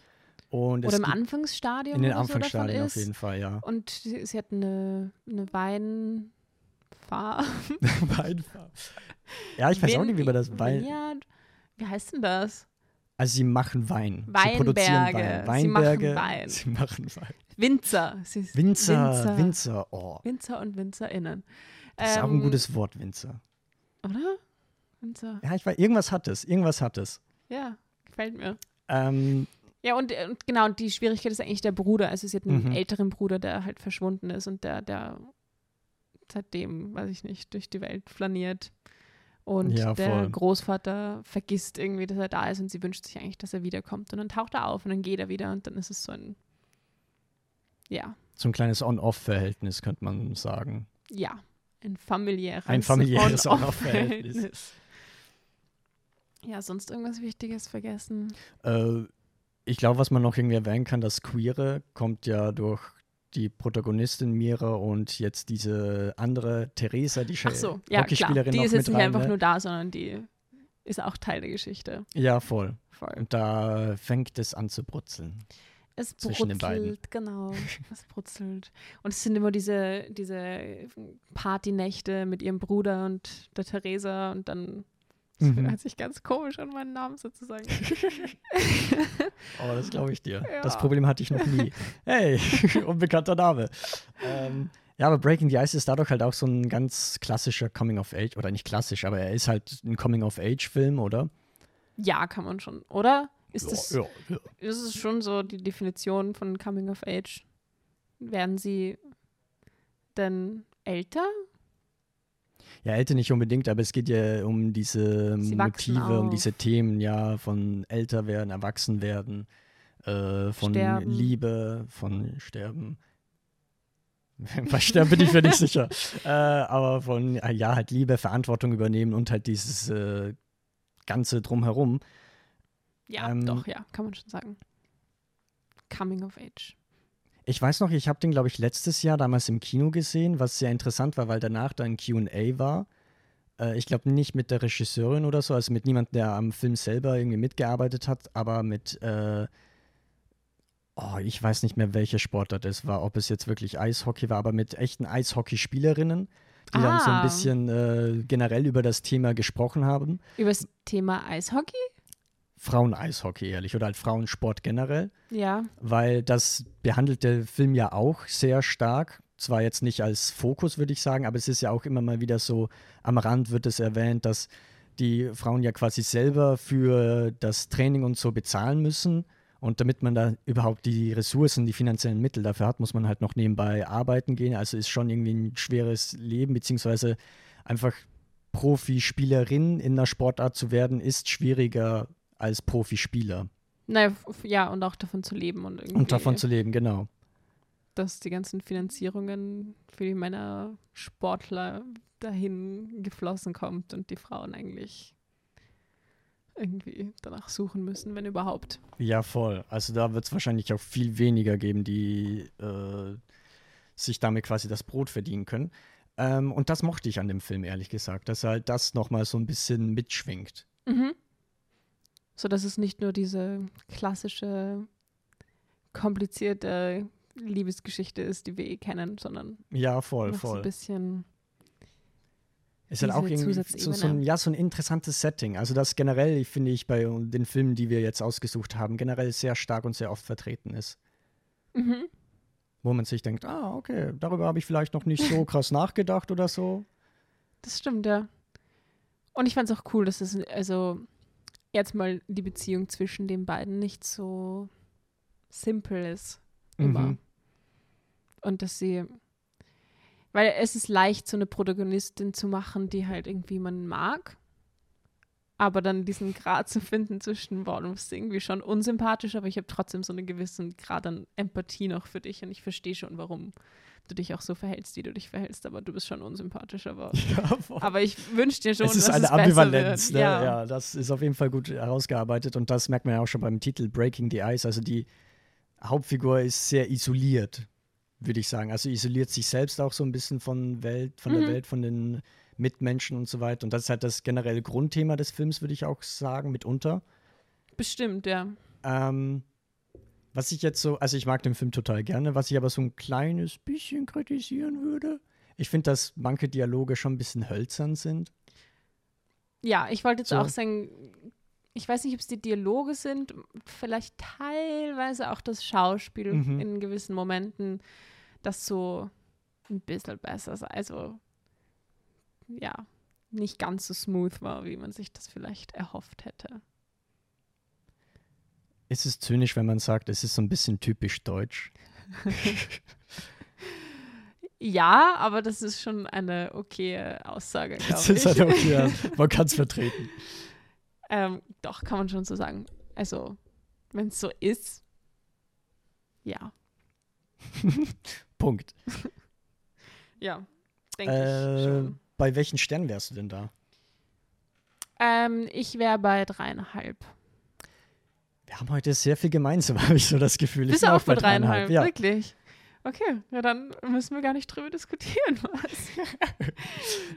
Und Oder im Anfangsstadium. in den oder so Anfangsstadien auf jeden Fall, ja. Und sie, sie hat eine, eine Weinfarm. Weinfarm. ja, ich weiß auch nicht, wie man das Wein. Vineyard? Wie heißt denn das? Also sie machen Wein. Sie produzieren Weinberge. Wein. Sie machen Weinberge. Wein. Sie machen Wein. Winzer. Winzer, Winzer. Winzer. Oh, Winzer und WinzerInnen. das ist auch ein Ähm, gutes Wort, Winzer. Oder? Winzer. Ja, ich weiß, irgendwas hat es. Irgendwas hat es. Ja, gefällt mir. Ähm, Ja, und, und genau, und die Schwierigkeit ist eigentlich der Bruder. Also sie hat einen Mhm. älteren Bruder, der halt verschwunden ist und der, der seitdem, weiß ich nicht, durch die Welt flaniert. Und Ja, der. Großvater vergisst irgendwie, dass er da ist und sie wünscht sich eigentlich, dass er wiederkommt. Und dann taucht er auf und dann geht er wieder und dann ist es so ein, ja, so ein kleines On-Off-Verhältnis, könnte man sagen. ja, ein familiäres, Ein familiäres On-Off-Verhältnis. On-Off-Verhältnis. Ja, sonst irgendwas Wichtiges vergessen. Äh, ich glaube, was man noch irgendwie erwähnen kann, das Queere kommt ja durch die Protagonistin Mira und jetzt diese andere Theresa, die Ach so, ja, klar. Hockeyspielerin Die noch ist jetzt nicht rein, einfach ne? nur da, sondern die ist auch Teil der Geschichte. Ja, voll. Voll. Und da fängt es an zu brutzeln. Es zwischen den beiden. brutzelt, genau. Es brutzelt. Und es sind immer diese, diese Partynächte mit ihrem Bruder und der Theresa und dann das Mhm. hört sich ganz komisch an meinen Namen sozusagen. Oh, das glaube ich dir. Ja. Das Problem hatte ich noch nie. Hey, unbekannter Name. Ähm, ja, aber Breaking the Ice ist dadurch halt auch so ein ganz klassischer Coming-of-Age, oder nicht klassisch, aber er ist halt ein Coming-of-Age-Film, oder? ja, kann man schon, oder? Ist das, ja, ja. ist es schon so die Definition von Coming of Age? Werden sie denn älter? Ja, älter nicht unbedingt, aber es geht ja um diese Sie Motive, um diese Themen, ja, von älter werden, erwachsen werden, äh, von Sterben. Liebe, von Sterben. Bei Sterben bin ich mir nicht sicher. Äh, aber von, äh, ja, halt Liebe, Verantwortung übernehmen und halt dieses äh, Ganze drumherum. Ja, Ähm, doch, ja, kann man schon sagen. Coming of Age. Ich weiß noch, ich habe den, glaube ich, letztes Jahr damals im Kino gesehen, was sehr interessant war, weil danach dann QA war. Äh, ich glaube nicht mit der Regisseurin oder so, also mit niemandem, der am Film selber irgendwie mitgearbeitet hat, aber mit, äh, oh, ich weiß nicht mehr, welche Sportart es war, ob es jetzt wirklich Eishockey war, aber mit echten Eishockeyspielerinnen, die dann so Ah. ein bisschen äh, generell über das Thema gesprochen haben. Über das Thema Eishockey? Frauen-Eishockey, ehrlich, oder halt Frauensport generell. Ja. weil das behandelt der Film ja auch sehr stark. Zwar jetzt nicht als Fokus, würde ich sagen, aber es ist ja auch immer mal wieder so, am Rand wird es erwähnt, dass die Frauen ja quasi selber für das Training und so bezahlen müssen. Und damit man da überhaupt die Ressourcen, die finanziellen Mittel dafür hat, muss man halt noch nebenbei arbeiten gehen. Also ist schon irgendwie ein schweres Leben, beziehungsweise einfach Profispielerin in einer Sportart zu werden, ist schwieriger als Profispieler. Naja, ja, und auch davon zu leben und irgendwie, Und davon zu leben, genau. dass die ganzen Finanzierungen für die Männer Sportler dahin geflossen kommt und die Frauen eigentlich irgendwie danach suchen müssen, wenn überhaupt. Ja, voll. Also da wird es wahrscheinlich auch viel weniger geben, die äh, sich damit quasi das Brot verdienen können. Ähm, und das mochte ich an dem Film, ehrlich gesagt, dass halt das nochmal so ein bisschen mitschwingt. Mhm. So dass es nicht nur diese klassische, komplizierte Liebesgeschichte ist, die wir eh kennen, sondern Ja, voll, noch so voll. ein bisschen. Ist halt auch irgendwie so, so, ein, ja, so ein interessantes Setting. Also das generell, finde ich, bei den Filmen, die wir jetzt ausgesucht haben, generell sehr stark und sehr oft vertreten ist. Mhm. Wo man sich denkt, ah, okay, darüber habe ich vielleicht noch nicht so krass nachgedacht oder so. Das stimmt, ja. Und ich fand es auch cool, dass es, also jetzt mal die Beziehung zwischen den beiden nicht so simpel ist. Immer. Mhm. Und dass sie, weil es ist leicht, so eine Protagonistin zu machen, die halt irgendwie man mag. Aber dann diesen Grad zu finden zwischen, boah, du bist irgendwie schon unsympathisch, aber ich habe trotzdem so einen gewissen Grad an Empathie noch für dich und ich verstehe schon, warum du dich auch so verhältst, wie du dich verhältst, aber du bist schon unsympathisch, aber, Ja, aber ich wünsche dir schon, es ist dass eine es Ambivalenz, ne? Ja. ja. das ist auf jeden Fall gut herausgearbeitet und das merkt man ja auch schon beim Titel Breaking the Ice. Also die Hauptfigur ist sehr isoliert, würde ich sagen. Also isoliert sich selbst auch so ein bisschen von Welt, von der Mhm. Welt, von den Mitmenschen und so weiter. Und das ist halt das generelle Grundthema des Films, würde ich auch sagen, mitunter. Bestimmt, ja. Ähm, was ich jetzt so, also ich mag den Film total gerne, was ich aber so ein kleines bisschen kritisieren würde. Ich finde, dass manche Dialoge schon ein bisschen hölzern sind. Ja, ich wollte jetzt So. auch sagen, ich weiß nicht, ob es die Dialoge sind, vielleicht teilweise auch das Schauspiel Mhm. in gewissen Momenten, das so ein bisschen besser sei. Also, ja, nicht ganz so smooth war, wie man sich das vielleicht erhofft hätte. Ist es zynisch, wenn man sagt, es ist so ein bisschen typisch deutsch? Ja, aber das ist schon eine okaye Aussage, Das ist halt okay, man kann es vertreten. ähm, doch, kann man schon so sagen. Also, wenn es so ist, ja. Punkt. Ja, denke Äh, ich schon. bei welchen Sternen wärst du denn da? Ähm, ich wäre bei dreieinhalb. Wir haben heute sehr viel gemeinsam, habe ich so das Gefühl. Ich Bist bin du auch bei dreieinhalb? Ja. Wirklich? Okay, ja, dann müssen wir gar nicht drüber diskutieren, was,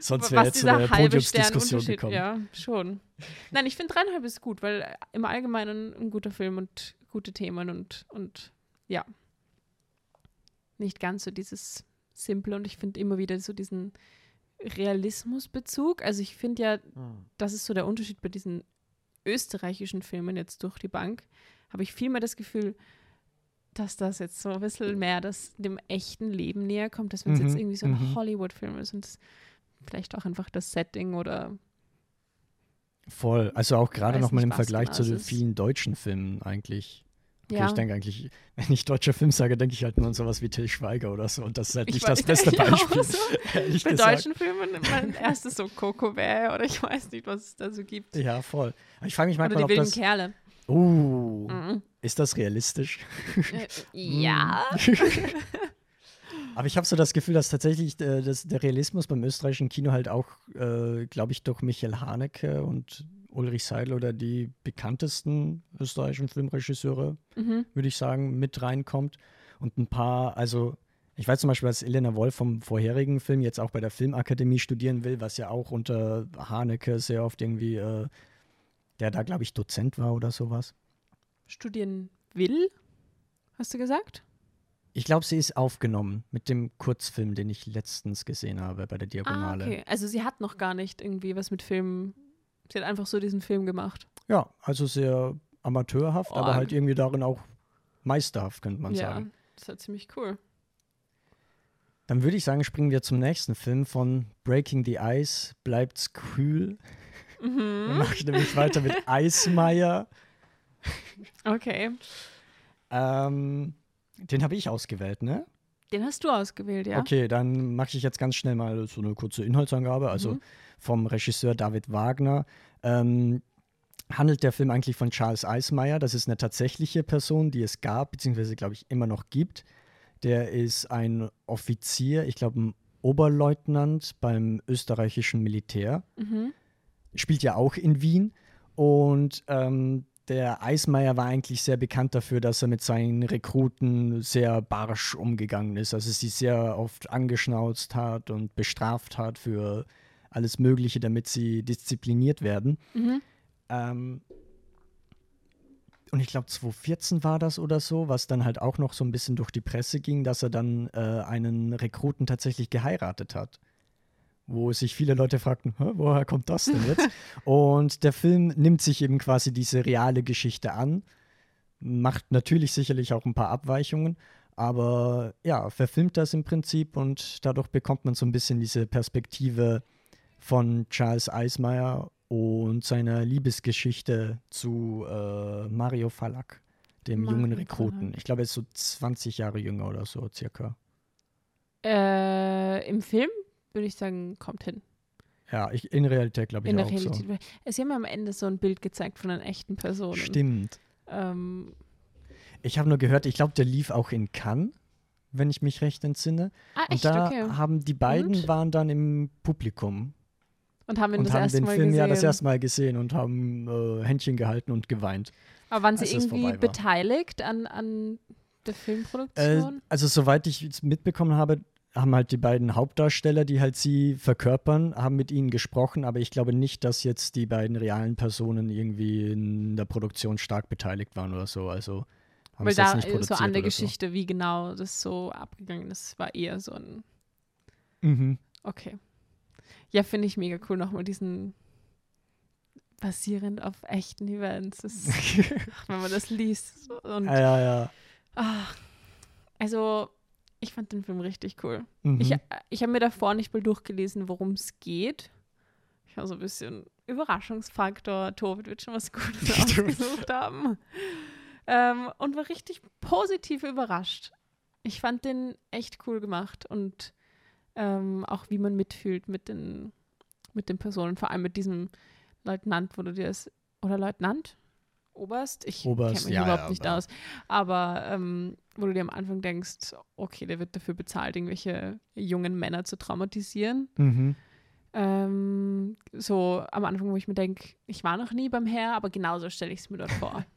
Sonst wäre jetzt so eine Podiumsdiskussion gekommen. Ja, schon. Nein, ich finde dreieinhalb ist gut, weil äh, im Allgemeinen ein guter Film und gute Themen und, und ja. Nicht ganz so dieses Simple und ich finde immer wieder so diesen Realismusbezug. Also ich finde ja, Hm. das ist so der Unterschied bei diesen österreichischen Filmen jetzt durch die Bank, habe ich viel mehr das Gefühl, dass das jetzt so ein bisschen mehr das dem echten Leben näher kommt, als wenn es Mhm, jetzt irgendwie so ein mhm. Hollywood-Film ist und das, vielleicht auch einfach das Setting oder Voll. Also auch gerade nochmal im Vergleich genau zu den vielen deutschen Filmen eigentlich. Okay, ja. Ich denke eigentlich, wenn ich deutscher Film sage, denke ich halt nur an sowas wie Till Schweiger oder so. Und das ist halt Ich nicht das beste auch Beispiel. so. Ehrlich Bei gesagt. deutschen Filmen mein erstes so Coco Bär oder ich weiß nicht, was es da so gibt. Ja, voll. Aber ich frage mich Oder manchmal, die ob wilden das. Kerle. Uh, Mhm. ist das realistisch? Äh, ja. Aber ich habe so das Gefühl, dass tatsächlich äh, das, der Realismus beim österreichischen Kino halt auch, äh, glaube ich, durch Michael Haneke und Ulrich Seidel oder die bekanntesten österreichischen Filmregisseure, Mhm. würde ich sagen, mit reinkommt. Und ein paar, also ich weiß zum Beispiel, dass Elena Wolf vom vorherigen Film jetzt auch bei der Filmakademie studieren will, was ja auch unter Haneke sehr oft irgendwie, äh, der da, glaube ich, Dozent war oder sowas. Studieren will, hast du gesagt? Ich glaube, sie ist aufgenommen mit dem Kurzfilm, den ich letztens gesehen habe bei der Ah, Diagonale. okay. Also sie hat noch gar nicht irgendwie was mit Filmen. Sie hat einfach so diesen Film gemacht. Ja, also sehr amateurhaft, aber Org. halt irgendwie darin auch meisterhaft, könnte man ja, sagen. das ist halt ziemlich cool. Dann würde ich sagen, springen wir zum nächsten Film von Breaking the Ice, bleibt's kühl. Dann Mhm. mache ich nämlich weiter mit Eismeier. Okay. Ähm, den habe ich ausgewählt, ne? Den hast du ausgewählt, ja? Okay, dann mache ich jetzt ganz schnell mal so eine kurze Inhaltsangabe. Also Mhm. vom Regisseur David Wagner. Ähm, handelt der Film eigentlich von Charles Eismeier. Das ist eine tatsächliche Person, die es gab, beziehungsweise glaube ich immer noch gibt. Der ist ein Offizier, ich glaube ein Oberleutnant beim österreichischen Militär. Mhm. Spielt ja auch in Wien. Und ähm, der Eismeier war eigentlich sehr bekannt dafür, dass er mit seinen Rekruten sehr barsch umgegangen ist. Also sie sehr oft angeschnauzt hat und bestraft hat für alles Mögliche, damit sie diszipliniert werden. Mhm. Ähm, und ich glaube, 2014 war das oder so, was dann halt auch noch so ein bisschen durch die Presse ging, dass er dann äh, einen Rekruten tatsächlich geheiratet hat. Wo sich viele Leute fragten, woher kommt das denn jetzt? und der Film nimmt sich eben quasi diese reale Geschichte an, macht natürlich sicherlich auch ein paar Abweichungen, aber ja, verfilmt das im Prinzip und dadurch bekommt man so ein bisschen diese Perspektive von Charles Eismeier und seiner Liebesgeschichte zu äh, Mario Falak, dem Mario jungen Rekruten. Ich glaube, er ist so 20 Jahre jünger oder so circa. Äh, Im Film würde ich sagen, kommt hin. Ja, ich, in Realität glaube ich In auch Realität. Sie haben ja am Ende so ein Bild gezeigt von einer echten Person. so. Stimmt. Ähm, Ich habe nur gehört, ich glaube, der lief auch in Cannes, wenn ich mich recht entsinne. ah, Und echt? da okay. haben die beiden Und? waren dann im Publikum Und haben ihn und das haben erste den Mal Film gesehen. ja das erste Mal gesehen und haben äh, Händchen gehalten und geweint. Aber waren sie es irgendwie war. beteiligt an, an der Äh, Filmproduktion? also soweit ich es mitbekommen habe, haben halt die beiden Hauptdarsteller, die halt sie verkörpern, haben mit ihnen gesprochen, aber ich glaube nicht, dass jetzt die beiden realen Personen irgendwie in der Produktion stark beteiligt waren oder so. Also haben Weil da nicht äh, so an der oder so. Geschichte, wie genau das so abgegangen ist, war eher so ein, Mhm. okay. Ja, finde ich mega cool, nochmal diesen basierend auf echten Events. Ach, wenn man das liest. Und, ja, ja, ja. ach, also, ich fand den Film richtig cool. Mhm. Ich, äh, ich habe mir davor nicht mal durchgelesen, worum es geht. Ich war so ein bisschen Überraschungsfaktor. Tobit wird schon was Gutes ausgesucht haben. Ähm, und war richtig positiv überrascht. Ich fand den echt cool gemacht und ähm, auch wie man mitfühlt mit den, mit den Personen, vor allem mit diesem Leutnant, wo du dir das, oder Leutnant? Oberst? Ich Oberst, kenne mich ja, überhaupt ja, nicht aus. Aber ähm, wo du dir am Anfang denkst, okay, der wird dafür bezahlt, irgendwelche jungen Männer zu traumatisieren. Mhm. Ähm, so am Anfang, wo ich mir denke, ich war noch nie beim Herr, aber genauso stelle ich es mir dort vor.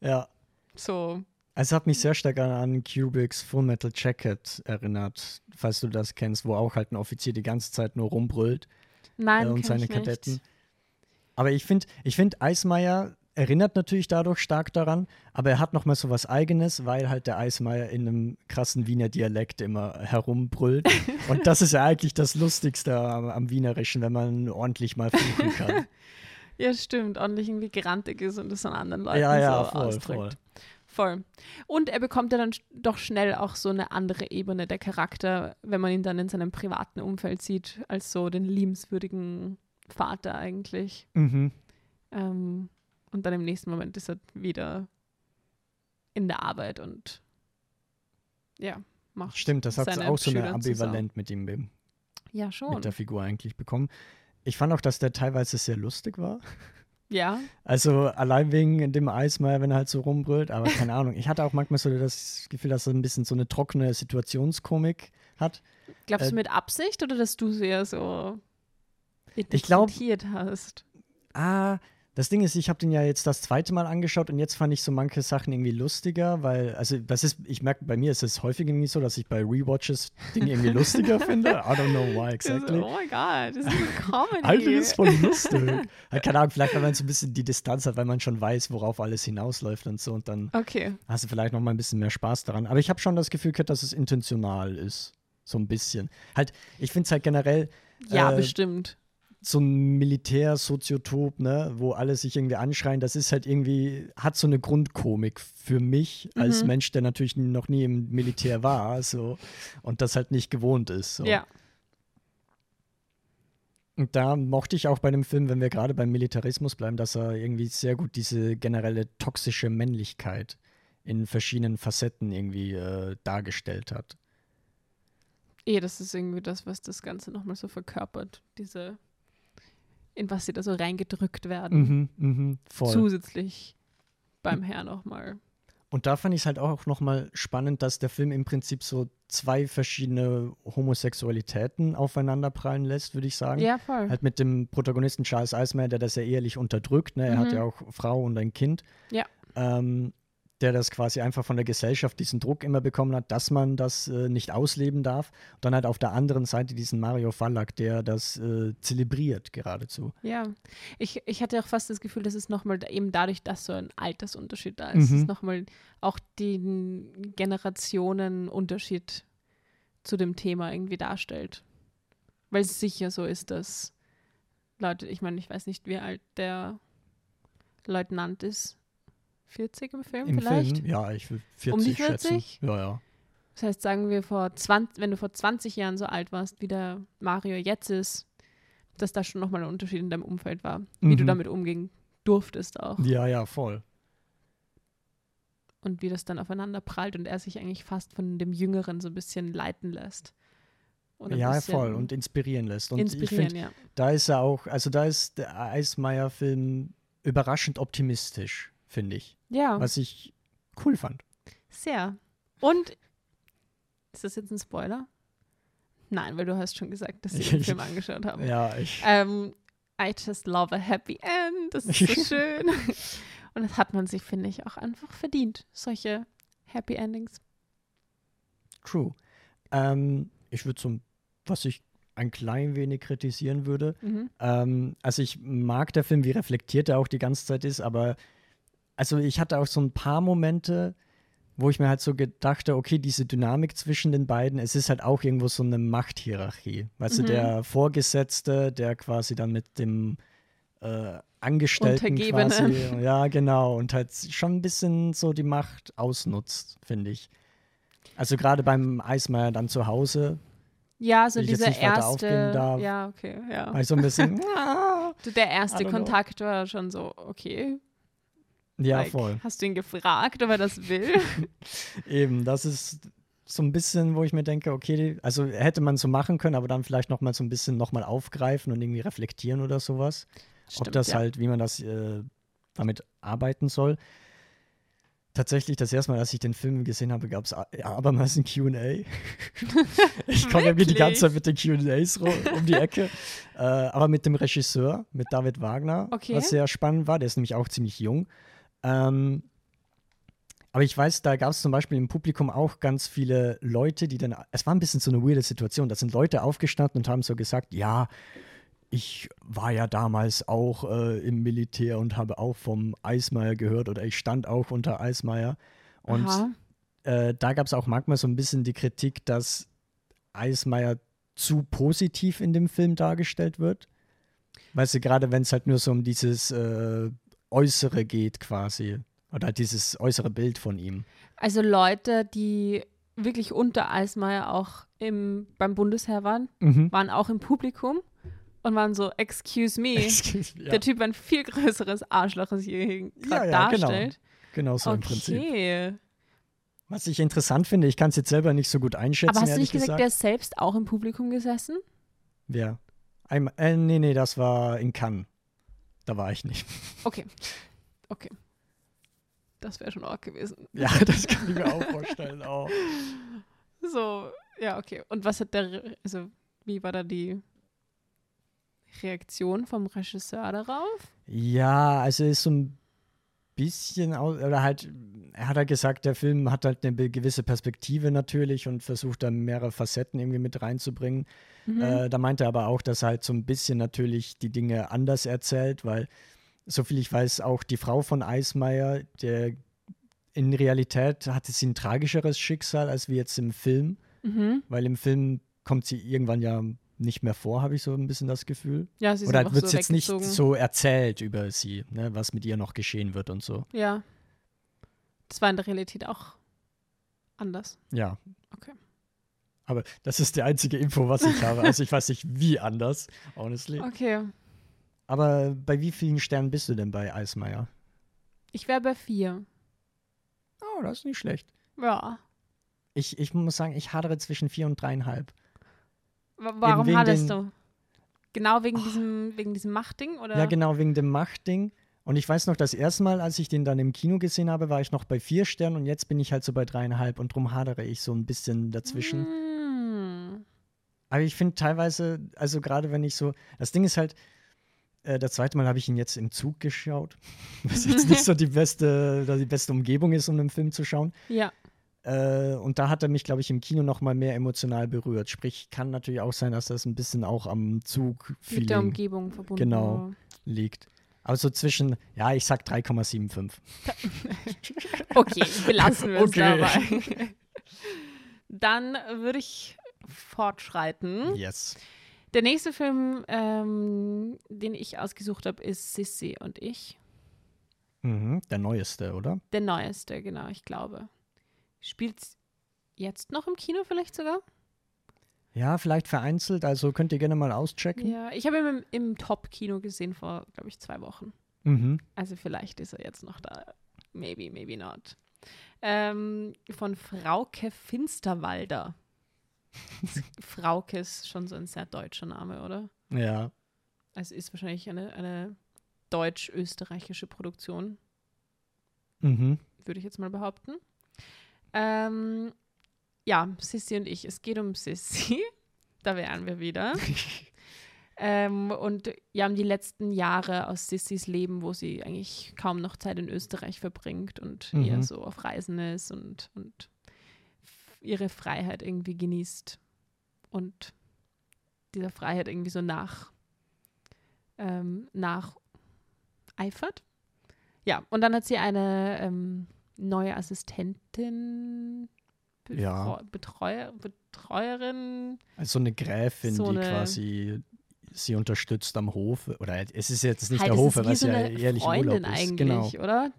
Ja. So, Also hat mich sehr stark an, an Kubricks Full Metal Jacket erinnert, falls du das kennst, wo auch halt ein Offizier die ganze Zeit nur rumbrüllt nein, äh, und seine ich nicht. Kadetten. Aber ich finde, ich find, Eismeier erinnert natürlich dadurch stark daran, aber er hat nochmal so was Eigenes, weil halt der Eismeier in einem krassen Wiener Dialekt immer herumbrüllt. und das ist ja eigentlich das Lustigste am, am Wienerischen, wenn man ordentlich mal fluchen kann. Ja, stimmt, ordentlich irgendwie grantig ist und das an anderen Leuten ja, ja, so voll, ausdrückt. voll. Voll. Und er bekommt ja dann doch schnell auch so eine andere Ebene der Charakter, wenn man ihn dann in seinem privaten Umfeld sieht, als so den liebenswürdigen Vater eigentlich. Mhm. Ähm, und dann im nächsten Moment ist er wieder in der Arbeit und ja, macht. Stimmt, das hat auch so eine. Ambivalent mit ihm Ja, schon. mit der Figur eigentlich bekommen. Ich fand auch, dass der teilweise sehr lustig war. Ja, Also allein wegen dem Eismeier, wenn er halt so rumbrüllt, aber keine Ahnung. Ich hatte auch manchmal so das Gefühl, dass er ein bisschen so eine trockene Situationskomik hat. glaubst Äh, du mit Absicht oder dass du sehr so Ich glaub- hast? Ah, das Ding ist, ich habe den ja jetzt das zweite Mal angeschaut und jetzt fand ich so manche Sachen irgendwie lustiger, weil, also das ist, ich merke, bei mir ist es häufig irgendwie so, dass ich bei Rewatches Dinge irgendwie lustiger finde. I don't know why exactly. Oh mein Gott, das ist eine Comedy. Eigentlich ist voll lustig. Keine Ahnung, vielleicht, wenn man so ein bisschen die Distanz hat, weil man schon weiß, worauf alles hinausläuft und so und dann Okay, hast du vielleicht noch mal ein bisschen mehr Spaß daran. Aber ich habe schon das Gefühl gehabt, dass es intentional ist. So ein bisschen. Halt, ich finde es halt generell ja, Äh, bestimmt. So ein Militär-Soziotop, ne, wo alle sich irgendwie anschreien, das ist halt irgendwie, hat so eine Grundkomik für mich als Mhm. Mensch, der natürlich noch nie im Militär war, so und das halt nicht gewohnt ist. So. Ja, Und da mochte ich auch bei dem Film, wenn wir gerade beim Militarismus bleiben, dass er irgendwie sehr gut diese generelle toxische Männlichkeit in verschiedenen Facetten irgendwie äh, dargestellt hat. eh, das ist irgendwie das, was das Ganze nochmal so verkörpert. Diese, in was sie da so reingedrückt werden. Mhm, voll. Zusätzlich beim Herr nochmal. Und da fand ich es halt auch nochmal spannend, dass der Film im Prinzip so zwei verschiedene Homosexualitäten aufeinanderprallen lässt, würde ich sagen. Ja, voll. Halt mit dem Protagonisten Charles Eismayer, der das ja ehelich unterdrückt. Ne? Er hat Mhm. ja auch Frau und ein Kind. Ja. Ähm, der das quasi einfach von der Gesellschaft diesen Druck immer bekommen hat, dass man das äh, nicht ausleben darf. Und dann halt auf der anderen Seite diesen Mario Fallack, der das äh, zelebriert geradezu. Ja, ich, ich hatte auch fast das Gefühl, dass es nochmal eben dadurch, dass so ein Altersunterschied da ist, Mhm. es nochmal auch den Generationenunterschied zu dem Thema irgendwie darstellt. Weil es sicher so ist, dass Leute, ich meine, ich weiß nicht, wie alt der Leutnant ist. 40 im Film Im vielleicht? Film, ja, ich will 40, Um die schätzen. 40? Ja, ja. Das heißt, sagen wir vor 20, wenn du vor 20 Jahren so alt warst, wie der Mario jetzt ist, dass da schon nochmal ein Unterschied in deinem Umfeld war, wie du Mhm. damit umgehen durftest auch Ja, ja, voll. und wie das dann aufeinander prallt und er sich eigentlich fast von dem Jüngeren so ein bisschen leiten lässt. Ein Ja, voll. Und inspirieren lässt. Und ich inspirieren, finde, ja. da ist er auch, also da ist der Eismeier-Film überraschend optimistisch, finde ich. Ja, Was ich cool fand. sehr. Und ist das jetzt ein Spoiler? Nein, weil du hast schon gesagt, dass sie den Film angeschaut haben. Ja, ich. Ähm, I just love a happy end. Das ist so schön. Und das hat man sich, finde ich, auch einfach verdient. Solche Happy Endings. True. Ähm, ich würde zum, was ich ein klein wenig kritisieren würde. Mhm. Ähm, also ich mag der Film, wie reflektiert er auch die ganze Zeit ist, aber also ich hatte auch so ein paar Momente, wo ich mir halt so gedachte, okay, diese Dynamik zwischen den beiden, es ist halt auch irgendwo so eine Machthierarchie. Weißt Mhm. du, der Vorgesetzte, der quasi dann mit dem äh, Angestellten quasi, ja genau, und halt schon ein bisschen so die Macht ausnutzt, finde ich. Also gerade beim Eismeier dann zu Hause, Ja, so dieser erste. darf. Ja, okay, ja. war ich so ein bisschen, ah, der erste don't know. Kontakt war schon so, okay. Ja like, voll. Hast du ihn gefragt, ob er das will? Eben, das ist so ein bisschen, wo ich mir denke, okay, also hätte man so machen können, aber dann vielleicht noch mal so ein bisschen noch mal aufgreifen und irgendwie reflektieren oder sowas. Ob Stimmt, das ja. halt, wie man das äh, damit arbeiten soll. Tatsächlich, das erste Mal, als ich den Film gesehen habe, gab es abermals ein QA. ich komme irgendwie die ganze Zeit mit den QAs um die Ecke. äh, aber mit dem Regisseur, mit David Wagner, Okay. was sehr spannend war. Der ist nämlich auch ziemlich jung. Ähm, aber ich weiß, da gab es zum Beispiel im Publikum auch ganz viele Leute, die dann, es war ein bisschen so eine weirde Situation, da sind Leute aufgestanden und haben so gesagt, ja, ich war ja damals auch äh, im Militär und habe auch vom Eismeier gehört oder ich stand auch unter Eismeier. Und äh, da gab es auch manchmal so ein bisschen die Kritik, dass Eismeier zu positiv in dem Film dargestellt wird. Weißt du, gerade wenn es halt nur so um dieses äh, Äußere geht quasi. Oder dieses äußere Bild von ihm. Also Leute, die wirklich unter Eismeier auch im, beim Bundesheer waren, Mhm. waren auch im Publikum und waren so, excuse me, ja, der Typ ein viel größeres Arschloch, als hier Ja, gerade ja, genau. darstellt. genau so im Prinzip. Okay. Was ich interessant finde, ich kann es jetzt selber nicht so gut einschätzen, Aber hast du nicht gesagt, gesagt. der ist selbst auch im Publikum gesessen? Wer? Einmal, äh, nee, nee, das war in Cannes. Da war ich nicht. Okay. Okay. Das wäre schon arg gewesen. Ja, das kann ich mir auch vorstellen. Oh. So, ja, okay. Und was hat der, also wie war da die Reaktion vom Regisseur darauf? Ja, also ist so ein bisschen, oder halt, er hat halt gesagt, der Film hat halt eine gewisse Perspektive natürlich und versucht da mehrere Facetten irgendwie mit reinzubringen. Mhm. Äh, da meinte er aber auch, dass er halt so ein bisschen natürlich die Dinge anders erzählt, weil, soviel ich weiß, auch die Frau von Eismeier, der in Realität hatte sie ein tragischeres Schicksal als wie jetzt im Film, Mhm. weil im Film kommt sie irgendwann ja nicht mehr vor, habe ich so ein bisschen das Gefühl. Ja, sie ist Oder wird es so jetzt nicht so erzählt über sie, ne, was mit ihr noch geschehen wird und so. Ja. Das war in der Realität auch anders. Ja. Aber das ist die einzige Info, was ich habe. Also ich weiß nicht, wie anders, honestly. Okay. Aber bei wie vielen Sternen bist du denn bei Eismeier? Ich wäre bei vier. Oh, das ist nicht schlecht. Ja. Ich, ich muss sagen, ich hadere zwischen vier und dreieinhalb. Wa- Warum den- du? Genau wegen diesem, wegen diesem Machtding? Oder? Ja, genau, wegen dem Machtding. Und ich weiß noch, das erste Mal, als ich den dann im Kino gesehen habe, war ich noch bei vier Sternen und jetzt bin ich halt so bei dreieinhalb und drum hadere ich so ein bisschen dazwischen. Mm. Aber ich finde teilweise, also gerade wenn ich so, das Ding ist halt, äh, das zweite Mal habe ich ihn jetzt im Zug geschaut, was jetzt nicht so die beste, die beste Umgebung ist, um einen Film zu schauen. Ja. Äh, und da hat er mich, glaube ich, im Kino noch mal mehr emotional berührt. Sprich, kann natürlich auch sein, dass das ein bisschen auch am Mit der Umgebung verbunden. Genau. liegt. Aber so zwischen, ja, ich sag 3,75. Okay, belassen wir es Okay. dabei. Dann würde ich fortschreiten. Yes. Der nächste Film, ähm, den ich ausgesucht habe, ist Sissy und ich. Mhm, der neueste, oder? Der neueste, genau, ich glaube. Spielt jetzt noch im Kino vielleicht sogar? Ja, vielleicht vereinzelt, also könnt ihr gerne mal auschecken. Ja, ich habe ihn im, im Top-Kino gesehen vor, glaube ich, zwei Wochen. Mhm. Also vielleicht ist er jetzt noch da. Maybe, maybe not. Ähm, von Frauke Finsterwalder. Frauke ist schon so ein sehr deutscher Name, oder? Ja. Also ist wahrscheinlich eine, eine deutsch-österreichische Produktion, Mhm. würde ich jetzt mal behaupten. Ähm, ja, Sissy und ich. Es geht um Sissy. da wären wir wieder. Ähm, und ja, um die letzten Jahre aus Sissys Leben, wo sie eigentlich kaum noch Zeit in Österreich verbringt und Mhm. eher so auf Reisen ist und, und ihre Freiheit irgendwie genießt und dieser Freiheit irgendwie so nach, ähm, nacheifert. Ja, und dann hat sie eine ähm, neue Assistentin, Ja. Betreu Betreuer, Betreuerin. Also eine Gräfin, So die eine- quasi sie unterstützt am Hofe. Oder es ist jetzt nicht Halt, der Hofe, weil so ja ehrlich Freundin Urlaub ist. eigentlich, Genau. oder?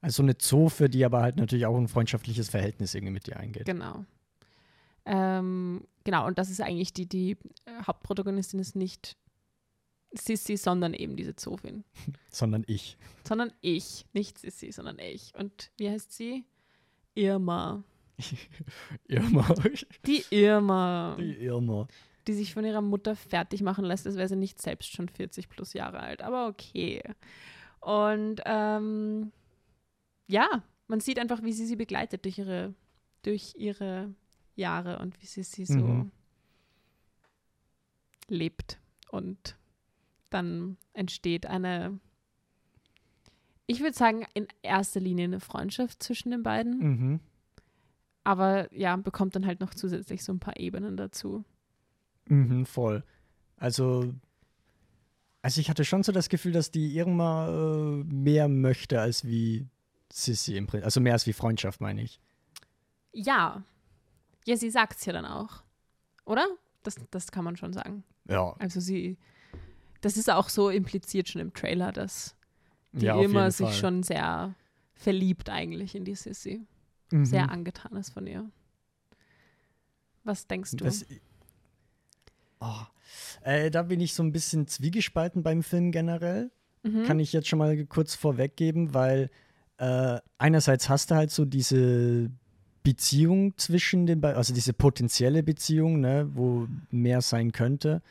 Also eine Zofe, die aber halt natürlich auch ein freundschaftliches Verhältnis irgendwie mit dir eingeht. Genau. Ähm, genau, und das ist eigentlich die, die äh, Hauptprotagonistin ist nicht Sissy, sondern eben diese Zofin. Sondern ich. Sondern ich, nicht Sissy, sondern ich. Und wie heißt sie? Irma. Irma. Die Irma, Die Irma. die sich von ihrer Mutter fertig machen lässt, als wäre sie nicht selbst schon 40 plus Jahre alt. Aber okay. Und ähm, ja, man sieht einfach, wie sie sie begleitet durch ihre, durch ihre Jahre und wie sie sie so Mhm. lebt. Und dann entsteht eine, ich würde sagen, in erster Linie eine Freundschaft zwischen den beiden. Mhm. Aber ja, bekommt dann halt noch zusätzlich so ein paar Ebenen dazu. Mhm, voll. Also, also ich hatte schon so das Gefühl, dass die Irma äh, mehr möchte als wie Sissy im Prinzip. Also mehr als wie Freundschaft, meine ich. Ja. Ja, sie sagt es ja dann auch. Oder? Das, das kann man schon sagen. Ja. Also sie, das ist auch so impliziert schon im Trailer, dass die ja, immer sich Fall. schon sehr verliebt eigentlich in die Sissy. Mhm. Sehr angetan ist von ihr. Was denkst du? Das, oh, äh, da bin ich so ein bisschen zwiegespalten beim Film generell. mhm. Kann ich jetzt schon mal kurz vorweggeben, weil äh, einerseits hast du halt so diese Beziehung zwischen den beiden, also diese potenzielle Beziehung, ne, wo mehr sein könnte.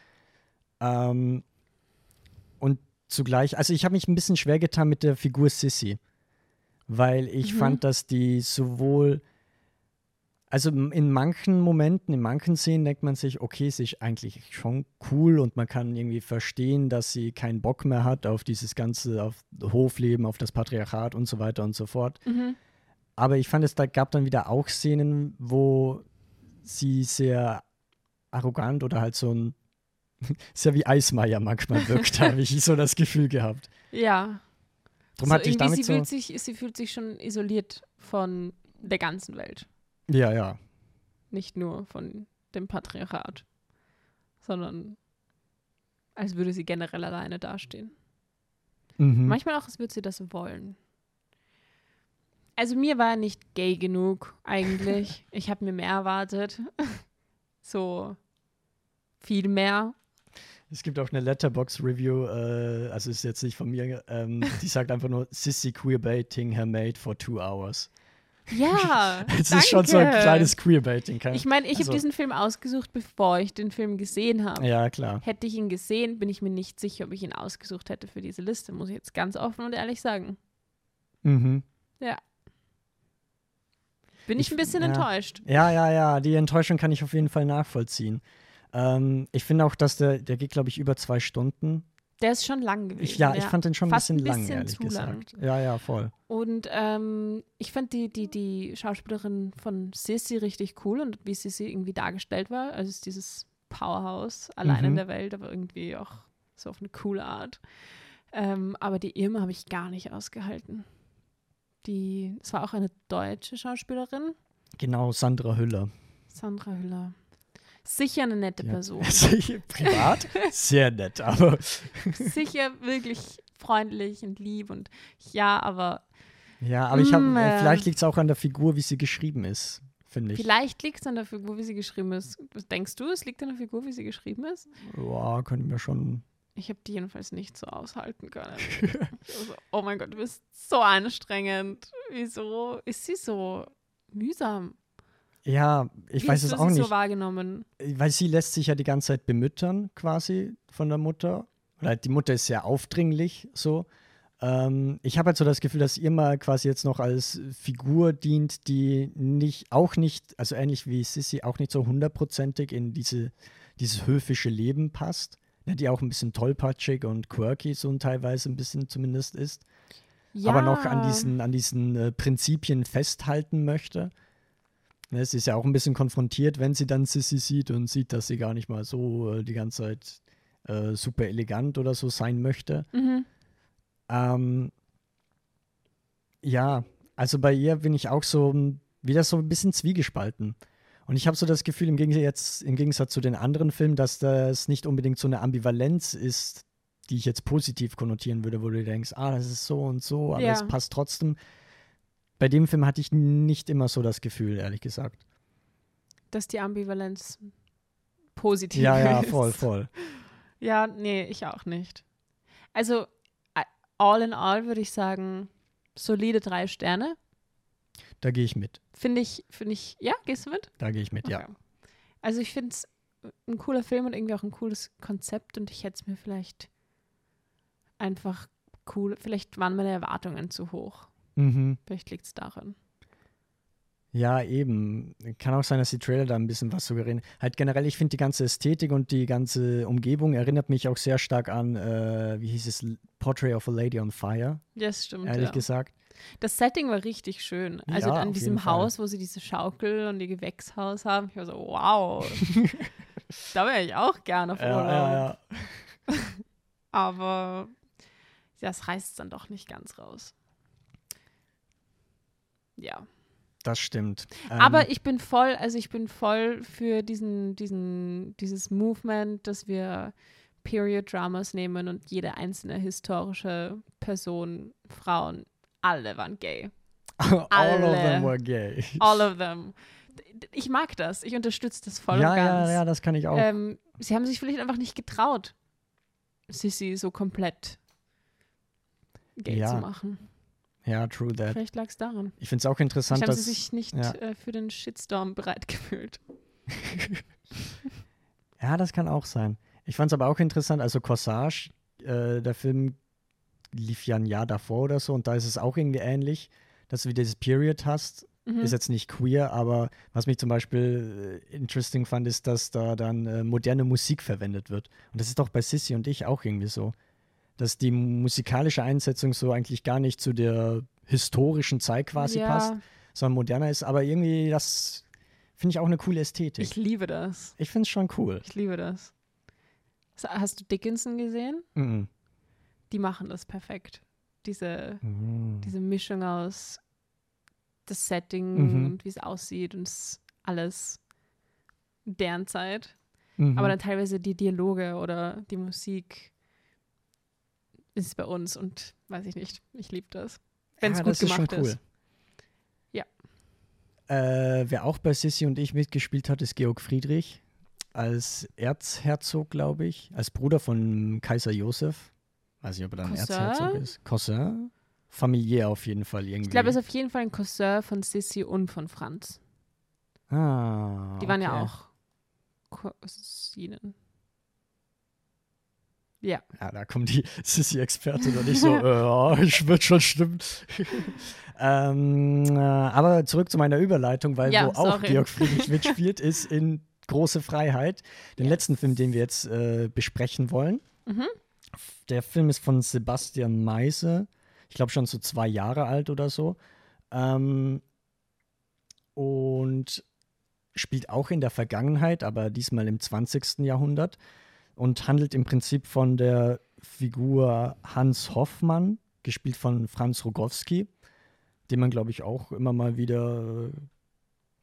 Ähm, und zugleich, also ich habe mich ein bisschen schwer getan mit der Figur Sissy, weil ich Mhm. fand, dass die sowohl, also in manchen Momenten, in manchen Szenen denkt man sich, okay, sie ist eigentlich schon cool und man kann irgendwie verstehen, dass sie keinen Bock mehr hat auf dieses ganze, auf Hofleben, auf das Patriarchat und so weiter und so fort. Mhm. Aber ich fand, es da gab dann wieder auch Szenen, wo sie sehr arrogant oder halt so ein, sehr wie Eismeier manchmal wirkt, habe ich so das Gefühl gehabt. Ja. Darum so hatte ich damit sie, so, fühlt sich, sie fühlt sich schon isoliert von der ganzen Welt. Ja, ja, Nicht nur von dem Patriarchat, sondern als würde sie generell alleine dastehen. mhm. Manchmal auch, als würde sie das wollen. Also mir war er nicht gay genug eigentlich. ich habe mir mehr erwartet. so viel mehr. Es gibt auch eine Letterbox-Review, äh, also ist jetzt nicht von mir, ähm, die sagt einfach nur, Sissy queerbaiting her mate for two hours. Ja, Es ist schon so ein kleines Queerbaiting. Ich meine, ich Also- habe diesen Film ausgesucht, bevor ich den Film gesehen habe. ja, klar. Hätte ich ihn gesehen, bin ich mir nicht sicher, ob ich ihn ausgesucht hätte für diese Liste, muss ich jetzt ganz offen und ehrlich sagen. Mhm. Bin ich, Ich- ein bisschen ja. enttäuscht. Ja, ja, ja, die Enttäuschung kann ich auf jeden Fall nachvollziehen. Ähm, ich finde auch, dass der, der geht, glaube ich, über zwei Stunden. Der ist schon lang gewesen. Ich, ja, ich fand den schon ein bisschen, ein lang, bisschen ehrlich zu lang. gesagt. Ja, ja, voll. Und ähm, ich fand die, die, die Schauspielerin von Sissy richtig cool und wie Sissy irgendwie dargestellt war. Also ist dieses Powerhouse, allein in Mhm. der Welt, aber irgendwie auch so auf eine coole Art. Ähm, aber die Irma habe ich gar nicht ausgehalten. Die, es war auch eine deutsche Schauspielerin, Genau, Sandra Hüller. Sandra Hüller. Sicher eine nette Ja. Person. Privat sehr nett, aber Sicher wirklich freundlich und lieb und ja, aber ja, aber ich habe, Mm, äh. vielleicht liegt es auch an der Figur, wie sie geschrieben ist, finde ich. Vielleicht liegt es an der Figur, wie sie geschrieben ist. Was denkst du, es liegt an der Figur, wie sie geschrieben ist? Ja, könnte mir schon. Ich habe die jedenfalls nicht so aushalten können. Ich war so, oh mein Gott, du bist so anstrengend. Wieso ist sie so mühsam? Ja, ich wie weiß es auch nicht. so wahrgenommen? weil sie lässt sich ja die ganze Zeit bemüttern, quasi von der Mutter. Oder die Mutter ist sehr aufdringlich, so. Ähm, ich habe halt so das Gefühl, dass ihr mal quasi jetzt noch als Figur dient, die nicht, auch nicht, also ähnlich wie Sissy, auch nicht so hundertprozentig in diese, dieses höfische Leben passt. die auch ein bisschen tollpatschig und quirky so teilweise ein bisschen zumindest ist, Ja. aber noch an diesen, an diesen äh, Prinzipien festhalten möchte. Ne, sie ist ja auch ein bisschen konfrontiert, wenn sie dann Sissy sieht und sieht, dass sie gar nicht mal so äh, die ganze Zeit äh, super elegant oder so sein möchte. Mhm. Ähm, ja, also bei ihr bin ich auch so m, wieder so ein bisschen zwiegespalten. Und ich habe so das Gefühl, im Gegensatz, jetzt, im Gegensatz zu den anderen Filmen, dass das nicht unbedingt so eine Ambivalenz ist, die ich jetzt positiv konnotieren würde, wo du denkst, ah, das ist so und so, aber Ja. es passt trotzdem. Bei dem Film hatte ich nicht immer so das Gefühl, ehrlich gesagt. Dass die Ambivalenz positiv Ja, ja, ist. voll, voll. Ja, nee, ich auch nicht. Also, all in all würde ich sagen, solide drei Sterne. Da gehe ich mit. Finde ich, finde ich, ja, gehst du mit? Da gehe ich mit, ja. Okay. Also ich finde es ein cooler Film und irgendwie auch ein cooles Konzept und ich hätte es mir vielleicht einfach cool, vielleicht waren meine Erwartungen zu hoch. Mhm. Vielleicht liegt es daran. Ja, eben. Kann auch sein, dass die Trailer da ein bisschen was suggerieren. Halt generell, ich finde die ganze Ästhetik und die ganze Umgebung erinnert mich auch sehr stark an, äh, wie hieß es, Portrait of a Lady on Fire, Ja, das stimmt. ehrlich Ja. gesagt. Das Setting war richtig schön. Also Ja, an diesem Fall. Haus, wo sie diese Schaukel und ihr Gewächshaus haben. Ich war so, wow. da wäre ich auch gerne auf Urlaub. Ja, ja, ja. Aber das reißt dann doch nicht ganz raus. Ja. Das stimmt. Ähm, Aber ich bin voll, also ich bin voll für diesen, diesen, dieses Movement, dass wir Period Dramas nehmen und jede einzelne historische Person, Frauen, alle waren gay. all of alle. them were gay. All of them. Ich mag das. Ich unterstütze das voll ja, und ganz. ja, ja, das kann ich auch. Ähm, sie haben sich vielleicht einfach nicht getraut, Sissy so komplett gay Ja. zu machen. Ja, true that. Vielleicht lag es daran. Ich finde es auch interessant, haben dass. sie sich nicht ja. äh, für den Shitstorm bereit gefühlt. Ja, das kann auch sein. Ich fand es aber auch interessant, also Corsage, äh, der Film lief ja ein Jahr davor oder so und da ist es auch irgendwie ähnlich, dass du wieder dieses Period hast. Mhm. Ist jetzt nicht queer, aber was mich zum Beispiel äh, interesting fand, ist, dass da dann äh, moderne Musik verwendet wird. Und das ist doch bei Sissy und ich auch irgendwie so. Dass die musikalische Einsetzung so eigentlich gar nicht zu der historischen Zeit quasi ja, passt, sondern moderner ist. Aber irgendwie, das finde ich auch eine coole Ästhetik. Ich liebe das. Ich finde es schon cool. Ich liebe das. Hast du Dickinson gesehen? Mhm. Die machen das perfekt. Diese, Mhm. diese Mischung aus das Setting Mhm. und wie es aussieht und es alles deren Zeit. Mhm. Aber dann teilweise die Dialoge oder die Musik ist bei uns und weiß ich nicht. Ich liebe das. Wenn es Ja, gut das ist schon gemacht ist. Ja. Äh, wer auch bei Sissy und ich mitgespielt hat, ist Georg Friedrich. Als Erzherzog, glaube ich. Als Bruder von Kaiser Josef. Weiß nicht, ob er dann Cousin? Erzherzog ist. Cousin? Familiär auf jeden Fall irgendwie. Ich glaube, er ist auf jeden Fall ein Cousin von Sissy und von Franz. ah, Die waren ja okay. auch Cousinen. Ja. Ja, da kommt die Sissy-Expertin und ich so, äh, ich wird schon stimmen. ähm, äh, aber zurück zu meiner Überleitung, weil Ja, wo auch sorry. Georg Friedrich mitspielt, ist in Große Freiheit. Den Yes. letzten Film, den wir jetzt äh, besprechen wollen. Mhm. Der Film ist von Sebastian Meise. Ich glaube schon so zwei Jahre alt oder so. Ähm, und spielt auch in der Vergangenheit, aber diesmal im 20. Jahrhundert. Und handelt im Prinzip von der Figur Hans Hoffmann, gespielt von Franz Rogowski, den man, glaube ich, auch immer mal wieder äh,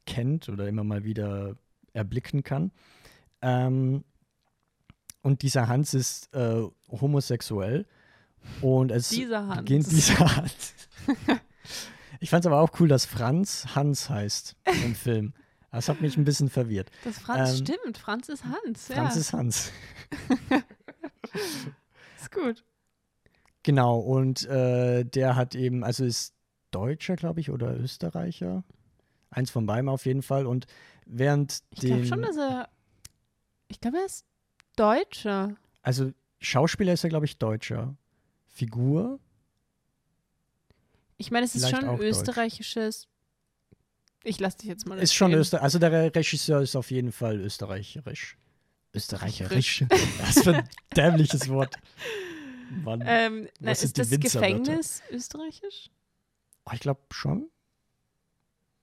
kennt oder immer mal wieder erblicken kann. Ähm, und dieser Hans ist äh, homosexuell und es Dieser Hans. beginnt dieser Hans. ich fand es aber auch cool, dass Franz Hans heißt im Film. Das hat mich ein bisschen verwirrt. Das Franz Ähm, stimmt. Franz ist Hans. Franz ja, ist Hans. ist gut. Genau, und äh, der hat eben, also ist Deutscher, glaube ich, oder Österreicher. Eins von beiden auf jeden Fall. Und während Ich glaube schon, dass er. Ich glaube, er ist Deutscher. also Schauspieler ist er, glaube ich, Deutscher. Figur? Ich meine, es ist schon österreichisches. Ich lasse dich jetzt mal. Ist schon. Österreich. Also der Regisseur ist auf jeden Fall österreicherisch. Österreicherisch. Was für ein dämliches Wort. Mann. Ähm, na, ist das? Gefängnis österreichisch? Oh, ich glaube schon.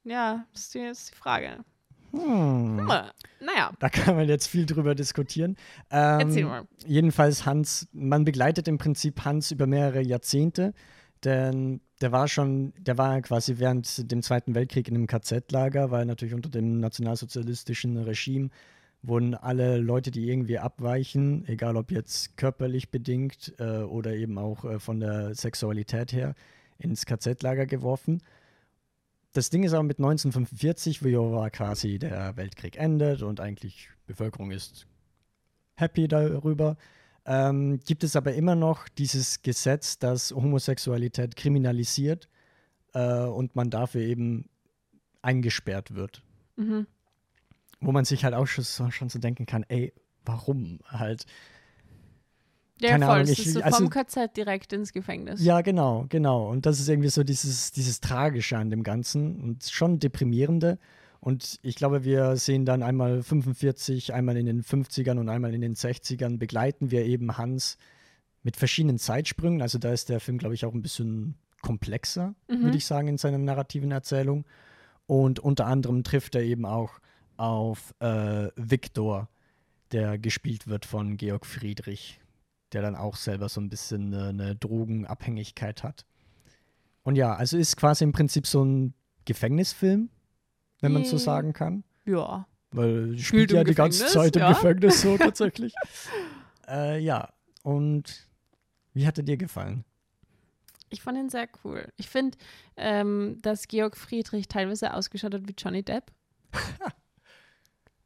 Ja, das ist die, das ist die Frage. Hm. Hm. Naja, Da kann man jetzt viel drüber diskutieren. Ähm, erzähl mal. Jedenfalls Hans, man begleitet im Prinzip Hans über mehrere Jahrzehnte, denn der war schon, der war quasi während dem Zweiten Weltkrieg in einem KZ-Lager, weil natürlich unter dem nationalsozialistischen Regime wurden alle Leute, die irgendwie abweichen, egal ob jetzt körperlich bedingt äh, oder eben auch äh, von der Sexualität her, ins KZ-Lager geworfen. Das Ding ist aber mit 1945, wo quasi der Weltkrieg endet und eigentlich Bevölkerung ist happy darüber, ähm, gibt es aber immer noch dieses Gesetz, das Homosexualität kriminalisiert äh, und man dafür eben eingesperrt wird. Mhm. Wo man sich halt auch schon so, schon so denken kann, ey, warum halt? Ja, Keine voll. Ahnung, ich- ist so also- vom KZ direkt ins Gefängnis. Ja, genau, genau. Und das ist irgendwie so dieses, dieses Tragische an dem Ganzen und schon deprimierende. Und ich glaube, wir sehen dann einmal 45, einmal in den 50ern und einmal in den 60ern begleiten wir eben Hans mit verschiedenen Zeitsprüngen. Also da ist der Film, glaube ich, auch ein bisschen komplexer, Mhm. würde ich sagen, in seiner narrativen Erzählung. Und unter anderem trifft er eben auch auf äh, Viktor, der gespielt wird von Georg Friedrich, der dann auch selber so ein bisschen eine, eine Drogenabhängigkeit hat. Und ja, also ist quasi im Prinzip so ein Gefängnisfilm, wenn man so Yay. sagen kann. Ja. Weil spielt im ja die ganze Zeit im ja. Gefängnis so tatsächlich. äh, ja, und wie hat er dir gefallen? Ich fand ihn sehr cool. Ich finde, ähm, dass Georg Friedrich teilweise ausgeschaut hat wie Johnny Depp.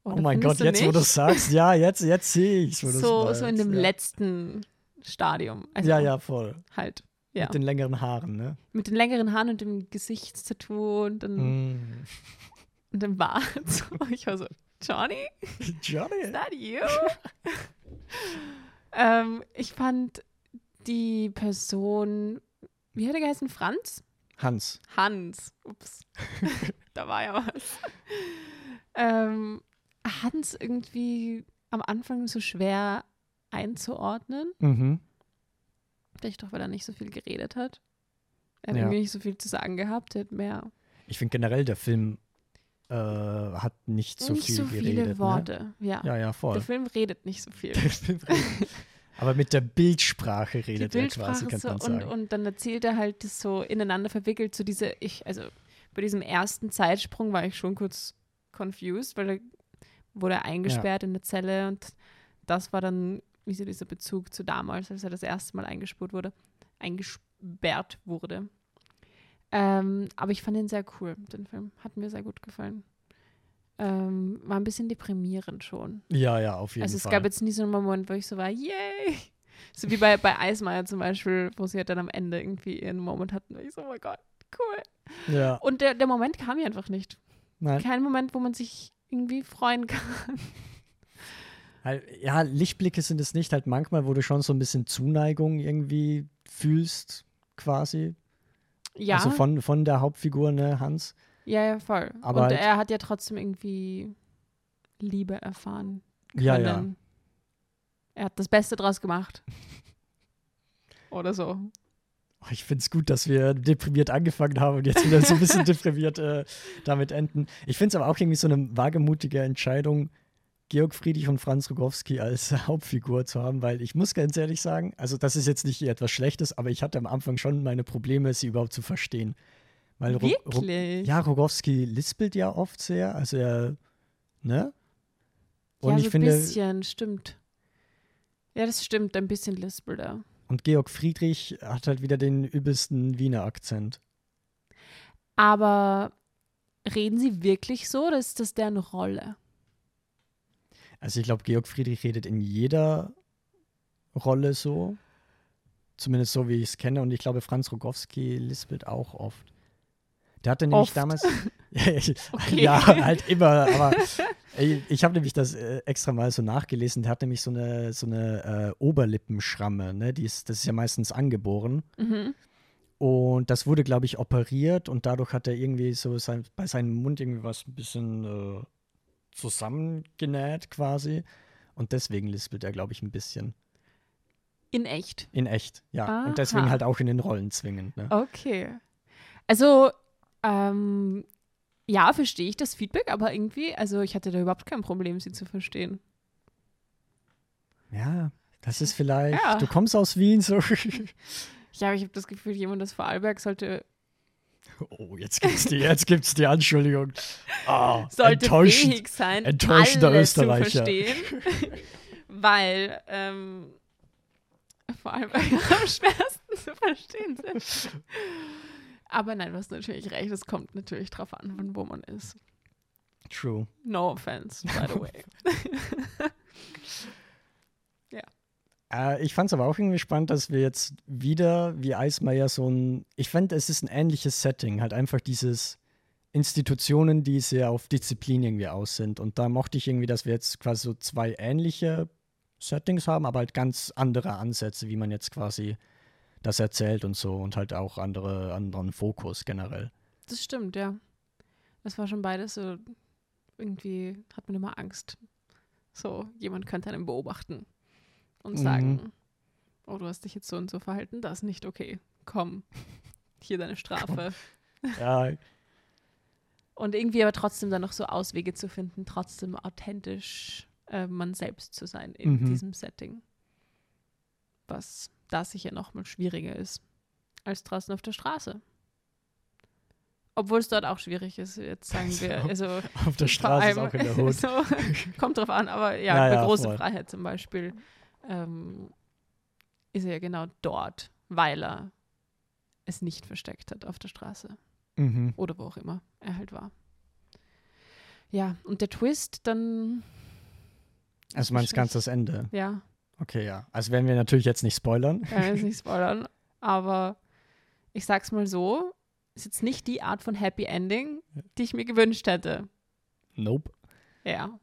Oh mein Gott, jetzt wo nicht? du es sagst, ja, jetzt, jetzt sehe ich es. so, so in dem ja. letzten Stadium. Also Ja, ja, voll. Halt. Ja. Mit den längeren Haaren, ne? Mit den längeren Haaren und dem Gesichtstattoo und, dann, Mm. Und dem Bart. So, ich war so, Johnny, Johnny. is that you? ähm, ich fand die Person, wie hat er geheißen? Franz? Hans. Hans. Ups. da war ja was. Ähm, Hans irgendwie am Anfang so schwer einzuordnen. Mhm. Vielleicht doch, weil er nicht so viel geredet hat. Er hat Ja. irgendwie nicht so viel zu sagen gehabt. Er hat mehr. Ich finde generell, der Film äh, hat nicht so nicht viel so geredet. viele Worte. Ja. Ne? Ja, ja, voll. Der Film redet nicht so viel. Redet. Aber mit der Bildsprache Die redet er quasi, Bildsprache kann so man und, sagen. und dann erzählt er halt das so ineinander verwickelt, so diese, ich, also bei diesem ersten Zeitsprung war ich schon kurz confused, weil er wurde eingesperrt in der Zelle und das war dann, wie so dieser Bezug zu damals, als er das erste Mal eingespurt wurde, eingesperrt wurde. Ähm, aber ich fand ihn sehr cool, den Film. Hat mir sehr gut gefallen. Ähm, war ein bisschen deprimierend schon. ja, ja, auf jeden Also es Fall. gab jetzt nie so einen Moment, wo ich so war, yay! So wie bei, bei Eismeier zum Beispiel, wo sie halt dann am Ende irgendwie ihren Moment hatten. wo Ich so, oh mein Gott, cool. ja, Und der, der Moment kam ja einfach nicht. nein. Kein Moment, wo man sich irgendwie freuen kann. Halt, ja, Lichtblicke sind es nicht, halt manchmal, wo du schon so ein bisschen Zuneigung irgendwie fühlst, quasi. Ja, Also von, von der Hauptfigur, ne, Hans. ja, ja, voll. Aber Und halt- er hat ja trotzdem irgendwie Liebe erfahren können. Ja, ja. Er hat das Beste draus gemacht. Oder so. Ich finde es gut, dass wir deprimiert angefangen haben und jetzt wieder so ein bisschen deprimiert äh, damit enden. Ich finde es aber auch irgendwie so eine wagemutige Entscheidung, Georg Friedrich und Franz Rogowski als Hauptfigur zu haben, weil ich muss ganz ehrlich sagen, also das ist jetzt nicht etwas Schlechtes, aber ich hatte am Anfang schon meine Probleme, sie überhaupt zu verstehen. Weil Ro- Ro- Wirklich? ja, Rogowski lispelt ja oft sehr, also er, ne? Und ja, ich so ein finde, bisschen, stimmt. Ja, das stimmt, ein bisschen lispelt er. und Georg Friedrich hat halt wieder den übelsten Wiener Akzent. Aber reden sie wirklich so oder ist das deren Rolle? Also ich glaube, Georg Friedrich redet in jeder Rolle so. Zumindest so, wie ich es kenne. Und ich glaube, Franz Rogowski lispelt auch oft. Der hatte nämlich Oft? damals. Ja, halt immer. Aber ey, ich habe nämlich das äh, extra mal so nachgelesen. Der hat nämlich so eine, so eine äh, Oberlippenschramme. Ne? Die ist, das ist ja meistens angeboren. Mhm. Und das wurde, glaube ich, operiert. Und dadurch hat er irgendwie so sein, bei seinem Mund irgendwie was ein bisschen äh, zusammengenäht quasi. Und deswegen lispelt er, glaube ich, ein bisschen. In echt. In echt, ja. Und deswegen Aha. halt auch in den Rollen zwingend. Ne? Okay. Also, ähm, ja, verstehe ich das Feedback, aber irgendwie, also ich hatte da überhaupt kein Problem, sie zu verstehen. Ja, das ist vielleicht. Ja. Du kommst aus Wien, so. Ja, aber ich habe das Gefühl, jemand aus Vorarlberg sollte, Oh, jetzt gibt's die, jetzt gibt's die Anschuldigung. Ah, sollte enttäuschend. fähig sein, enttäuschender alles zu Österreicher. verstehen. weil ähm, Vorarlberger am schwersten zu verstehen sind. Aber nein, du hast natürlich recht, es kommt natürlich drauf an, von wo man ist. True. No offense, by the way. Äh, ich fand es aber auch irgendwie spannend, dass wir jetzt wieder wie Eismeier so ein. Ich fand, es ist ein ähnliches Setting. Halt einfach dieses Institutionen, die sehr auf Disziplin irgendwie aus sind. Und da mochte ich irgendwie, dass wir jetzt quasi so zwei ähnliche Settings haben, aber halt ganz andere Ansätze, wie man jetzt quasi das erzählt und so. Und halt auch andere, anderen Fokus generell. Das stimmt, ja. Das war schon beides so, irgendwie hat man immer Angst. So, jemand könnte einen beobachten und Mhm. sagen, oh, du hast dich jetzt so und so verhalten, das ist nicht okay. Komm, hier deine Strafe. Ja, Und irgendwie aber trotzdem dann noch so Auswege zu finden, trotzdem authentisch äh, man selbst zu sein in Mhm. diesem Setting. Was da sicher noch mal schwieriger ist als draußen auf der Straße. Obwohl es dort auch schwierig ist, jetzt sagen wir. Also auf der Straße ist allem- auch in der Hut. so, kommt drauf an, aber ja, Ja, ja, große voll. Freiheit zum Beispiel ähm, ist er ja genau dort, weil er es nicht versteckt hat auf der Straße Mhm. oder wo auch immer er halt war. Ja, und der Twist dann, Also meinst ganz das Ende. ja, Okay, ja. Also werden wir natürlich jetzt nicht spoilern. kann ich jetzt nicht spoilern, aber ich sag's mal so, ist jetzt nicht die Art von Happy Ending, die ich mir gewünscht hätte. Nope. Ja.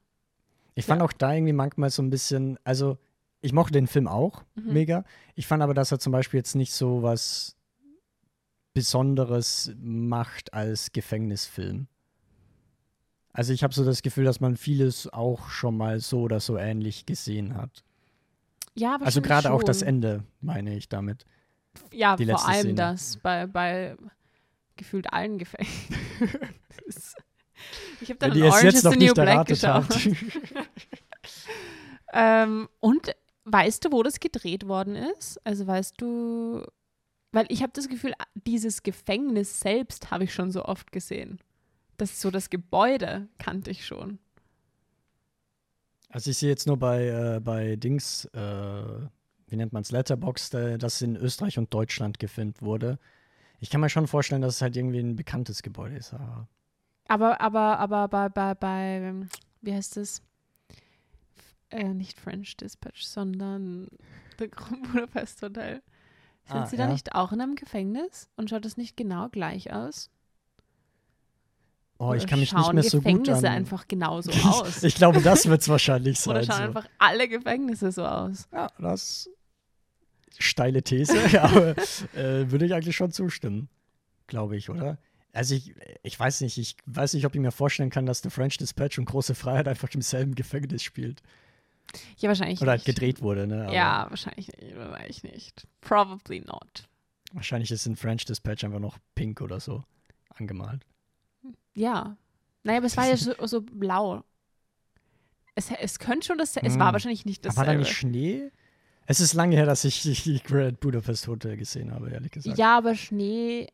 Ich fand Ja. auch da irgendwie manchmal so ein bisschen, also ich mochte den Film auch Mhm. mega. Ich fand aber, dass er zum Beispiel jetzt nicht so was Besonderes macht als Gefängnisfilm. Also ich habe so das Gefühl, dass man vieles auch schon mal so oder so ähnlich gesehen hat. Ja, Also gerade auch das Ende, meine ich damit. Ja, die vor allem Szene. das bei, bei gefühlt allen Gefängnissen. ich habe dann Wenn Orange is the New Black geschaut. ähm, und weißt du, wo das gedreht worden ist? Also weißt du, weil ich habe das Gefühl, dieses Gefängnis selbst habe ich schon so oft gesehen. Das ist so das Gebäude kannte ich schon. Also ich sehe jetzt nur bei, äh, bei Dings, äh, wie nennt man es, Letterboxd, äh, dass in Österreich und Deutschland gefilmt wurde. Ich kann mir schon vorstellen, dass es halt irgendwie ein bekanntes Gebäude ist. Aber Aber, aber, aber bei, bei, bei, wie heißt es? Äh, nicht French Dispatch, sondern The Grand Budapest Hotel. Sind Ah, sie da ja. nicht auch in einem Gefängnis? Und schaut das nicht genau gleich aus? oh, ich kann mich nicht mehr so gut Gefängnisse an. einfach genauso aus? ich glaube, das wird es wahrscheinlich sein. Oder schauen so. einfach alle Gefängnisse so aus? Ja, das steile These, aber äh, würde ich eigentlich schon zustimmen, glaube ich, oder? Also ich, ich weiß nicht, ich weiß nicht, ob ich mir vorstellen kann, dass The French Dispatch und Große Freiheit einfach im selben Gefängnis spielt. Ja, wahrscheinlich Oder halt nicht. gedreht wurde, ne? Aber Ja, wahrscheinlich nicht. Wahrscheinlich nicht. Probably not. Wahrscheinlich ist in French Dispatch einfach noch pink oder so angemalt. Ja. Naja, aber es war ja so, so blau. Es, es könnte schon das. Es war Hm. wahrscheinlich nicht Aber war da nicht Schnee? Es ist lange her, dass ich die Grand Budapest Hotel gesehen habe, ehrlich gesagt. Ja, aber Schnee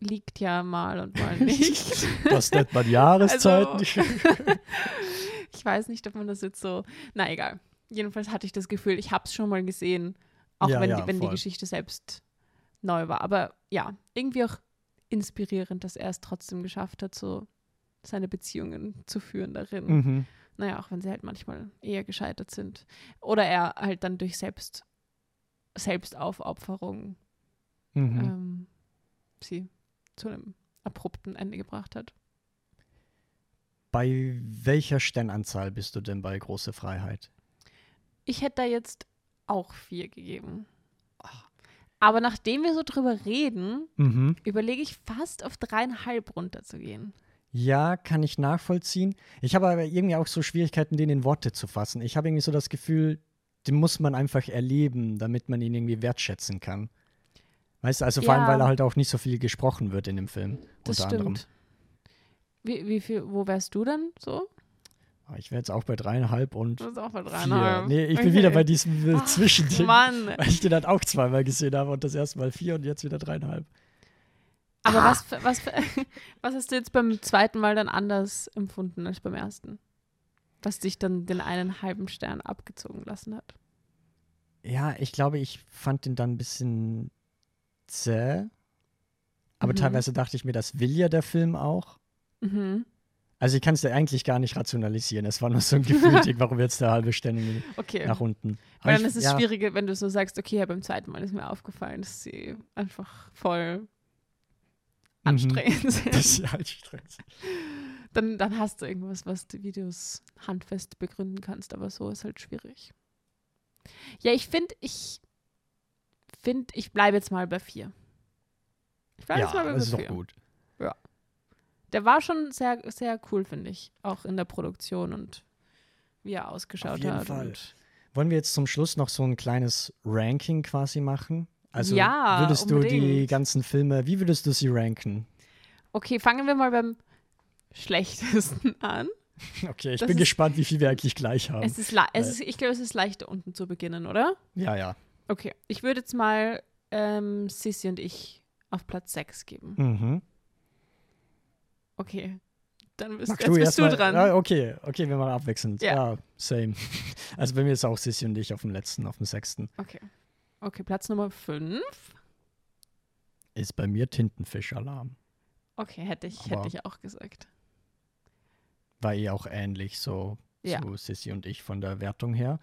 liegt ja mal und mal nicht. Das nennt man Jahreszeiten. Also- ich weiß nicht, ob man das jetzt so. Na egal. Jedenfalls hatte ich das Gefühl, ich habe es schon mal gesehen, auch Ja, wenn, ja, die, wenn die. Geschichte selbst neu war. Aber ja, irgendwie auch inspirierend, dass er es trotzdem geschafft hat, so seine Beziehungen zu führen darin. mhm. Naja, auch wenn sie halt manchmal eher gescheitert sind. Oder er halt dann durch Selbst, Selbstaufopferung Mhm. ähm, sie zu einem abrupten Ende gebracht hat. Bei welcher Sternanzahl bist du denn bei Große Freiheit? Ich hätte da jetzt auch vier gegeben. Aber nachdem wir so drüber reden, Mhm. überlege ich fast auf dreieinhalb runterzugehen. Ja, kann ich nachvollziehen. Ich habe aber irgendwie auch so Schwierigkeiten, den in Worte zu fassen. Ich habe irgendwie so das Gefühl, den muss man einfach erleben, damit man ihn irgendwie wertschätzen kann. Weißt du, also vor allem, Ja. weil er halt auch nicht so viel gesprochen wird in dem Film. Das unter anderem. Wie, wie viel, wo wärst du dann so? Aber Ich wäre jetzt auch bei dreieinhalb und Du bist auch bei vier. dreieinhalb. Nee, ich bin Okay. wieder bei diesem Ach, Zwischending. Mann. Weil ich den halt auch zweimal gesehen habe und das erste Mal vier und jetzt wieder dreieinhalb. Aber Ah. was, was, was hast du jetzt beim zweiten Mal dann anders empfunden als beim ersten? Was dich dann den einen halben Stern abgezogen lassen hat? Ja, ich glaube, ich fand den dann ein bisschen zäh. Aber Mhm. teilweise dachte ich mir, das will ja der Film auch. Mhm. Also ich kann es ja eigentlich gar nicht rationalisieren. Es war nur so ein Gefühl, warum jetzt der halbe irgendwie Okay. nach unten. Weil Aber dann ich- ist es ja, schwieriger, wenn du so sagst, okay, ja, beim zweiten Mal ist mir aufgefallen, dass sie einfach voll Mhm. anstrengend sind. Das ist halt Stress. dann, dann hast du irgendwas, was du, es handfest begründen kannst, aber so ist halt schwierig. Ja, ich finde, ich finde, ich bleibe jetzt mal bei vier. Ich bleibe jetzt mal Ja, bei das ist doch gut. Der war schon sehr, sehr cool, finde ich. Auch in der Produktion und wie er ausgeschaut Auf jeden hat. Fall. Wollen wir jetzt zum Schluss noch so ein kleines Ranking quasi machen? Also Ja, würdest du die unbedingt. ganzen Filme, wie würdest du sie ranken? okay, fangen wir mal beim schlechtesten an. Okay, ich Das bin ist- gespannt, wie viel wir eigentlich gleich haben. Es ist, es ist ich glaube, es ist leichter unten zu beginnen, oder? ja, ja. Okay, ich würde jetzt mal ähm, Sissy und ich auf Platz 6 geben. Mhm. Okay. Dann bist, Magst jetzt bist erst du mal- dran. Ja, okay, okay, wir machen abwechselnd. Ja. Ja, same. Also bei mir ist auch Sissy und ich auf dem letzten, auf dem sechsten. Okay. Okay, Platz Nummer 5. Ist bei mir Tintenfischalarm. Okay, hätte ich, Aber- hätte ich auch gesagt. War eh auch ähnlich so Ja. zu Sissy und ich von der Wertung her.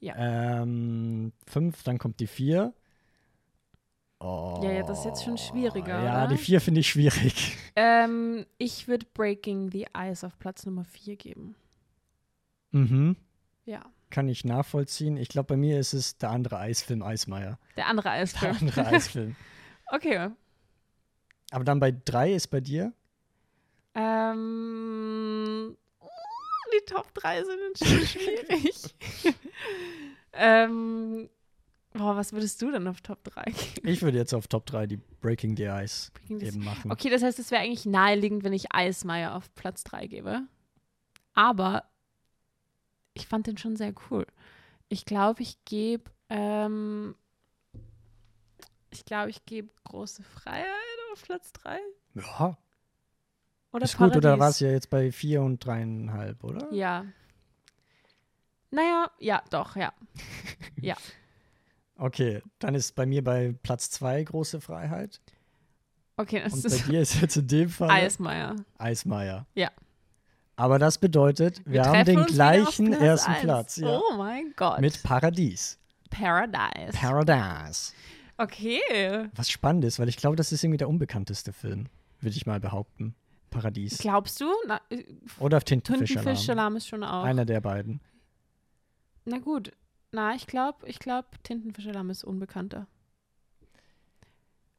Ja. Ähm, fünf, dann kommt die vier. Oh, Ja, ja, das ist jetzt schon schwieriger, Ja, oder? die vier finde ich schwierig. Ähm, ich würde Breaking the Ice auf Platz Nummer 4 geben. Mhm. Ja. Kann ich nachvollziehen. Ich glaube, bei mir ist es der andere Eisfilm Eismeier. Der andere Der Eisfilm. andere Eisfilm. Okay. Aber dann bei drei ist bei dir? Ähm, die Top 3 sind schon schwierig. ähm, boah, was würdest du denn auf Top 3 geben? Ich würde jetzt auf Top 3 die Breaking the Ice Breaking the eben machen. Okay, das heißt, es wäre eigentlich naheliegend, wenn ich Eismeier auf Platz 3 gebe. Aber ich fand den schon sehr cool. Ich glaube, ich gebe, ähm, ich glaube, ich gebe große Freiheit auf Platz 3. Ja, Oder ist gut, oder Paradies. war es ja jetzt bei vier und dreieinhalb, oder? Ja. Naja, ja, doch, ja. Okay, dann ist bei mir bei Platz zwei große Freiheit. Okay, das Und bei ist dir ist jetzt in dem Fall Eismeier. Eismeier. Ja. Aber das bedeutet, wir, haben treffen den auf gleichen ersten eins. Platz. Ja. Oh mein Gott. Mit Paradies. Paradise. Paradise. okay. Was spannend ist, weil ich glaube, das ist irgendwie der unbekannteste Film, würde ich mal behaupten. Paradies. Glaubst du? Na, äh, Oder Tintenfischalarm. Tintenfischalarm ist schon auch. Einer der beiden. Na gut. Na, ich glaube, ich glaube, Tintenfischalarm ist unbekannter.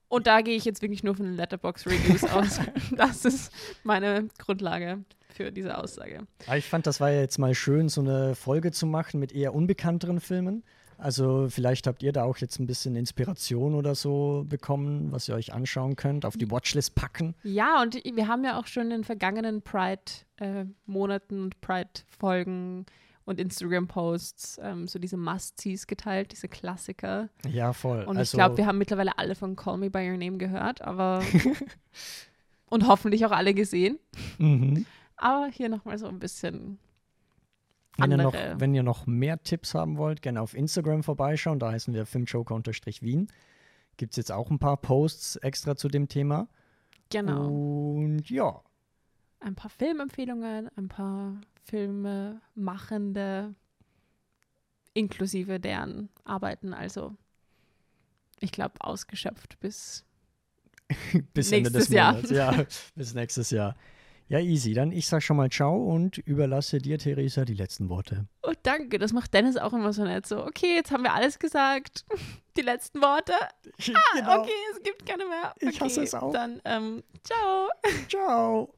Und da gehe ich jetzt wirklich nur von den Letterbox-Reviews aus. Das ist meine Grundlage für diese Aussage. Aber ich fand, das war ja jetzt mal schön, so eine Folge zu machen mit eher unbekannteren Filmen. Also vielleicht habt ihr da auch jetzt ein bisschen Inspiration oder so bekommen, was ihr euch anschauen könnt, auf die Watchlist packen. Ja, und wir haben ja auch schon in den vergangenen Pride-Monaten und Pride-Folgen und Instagram-Posts ähm, so diese Must-Sees geteilt, diese Klassiker. Ja, voll. Und also, ich glaube, wir haben mittlerweile alle von Call Me By Your Name gehört, aber und hoffentlich auch alle gesehen. mhm. Aber hier nochmal so ein bisschen wenn, ihr noch, wenn ihr noch mehr Tipps haben wollt, gerne auf Instagram vorbeischauen. Da heißen wir filmjoker-wien. Gibt es jetzt auch ein paar Posts extra zu dem Thema. genau. Und ja, Ein paar Filmempfehlungen, ein paar Filme machende, inklusive deren Arbeiten. Also, ich glaube, ausgeschöpft bis bis Ende des Nächstes Jahr. Monats. Ja, bis nächstes Jahr. Ja, easy. Dann ich sag schon mal Ciao und überlasse dir, Theresa, die letzten Worte. Oh, danke. Das macht Dennis auch immer so nett. So, okay, jetzt haben wir alles gesagt. Die letzten Worte. genau. Okay, es gibt keine mehr. Ich hasse Okay, es auch. Dann, ähm, ciao. Ciao.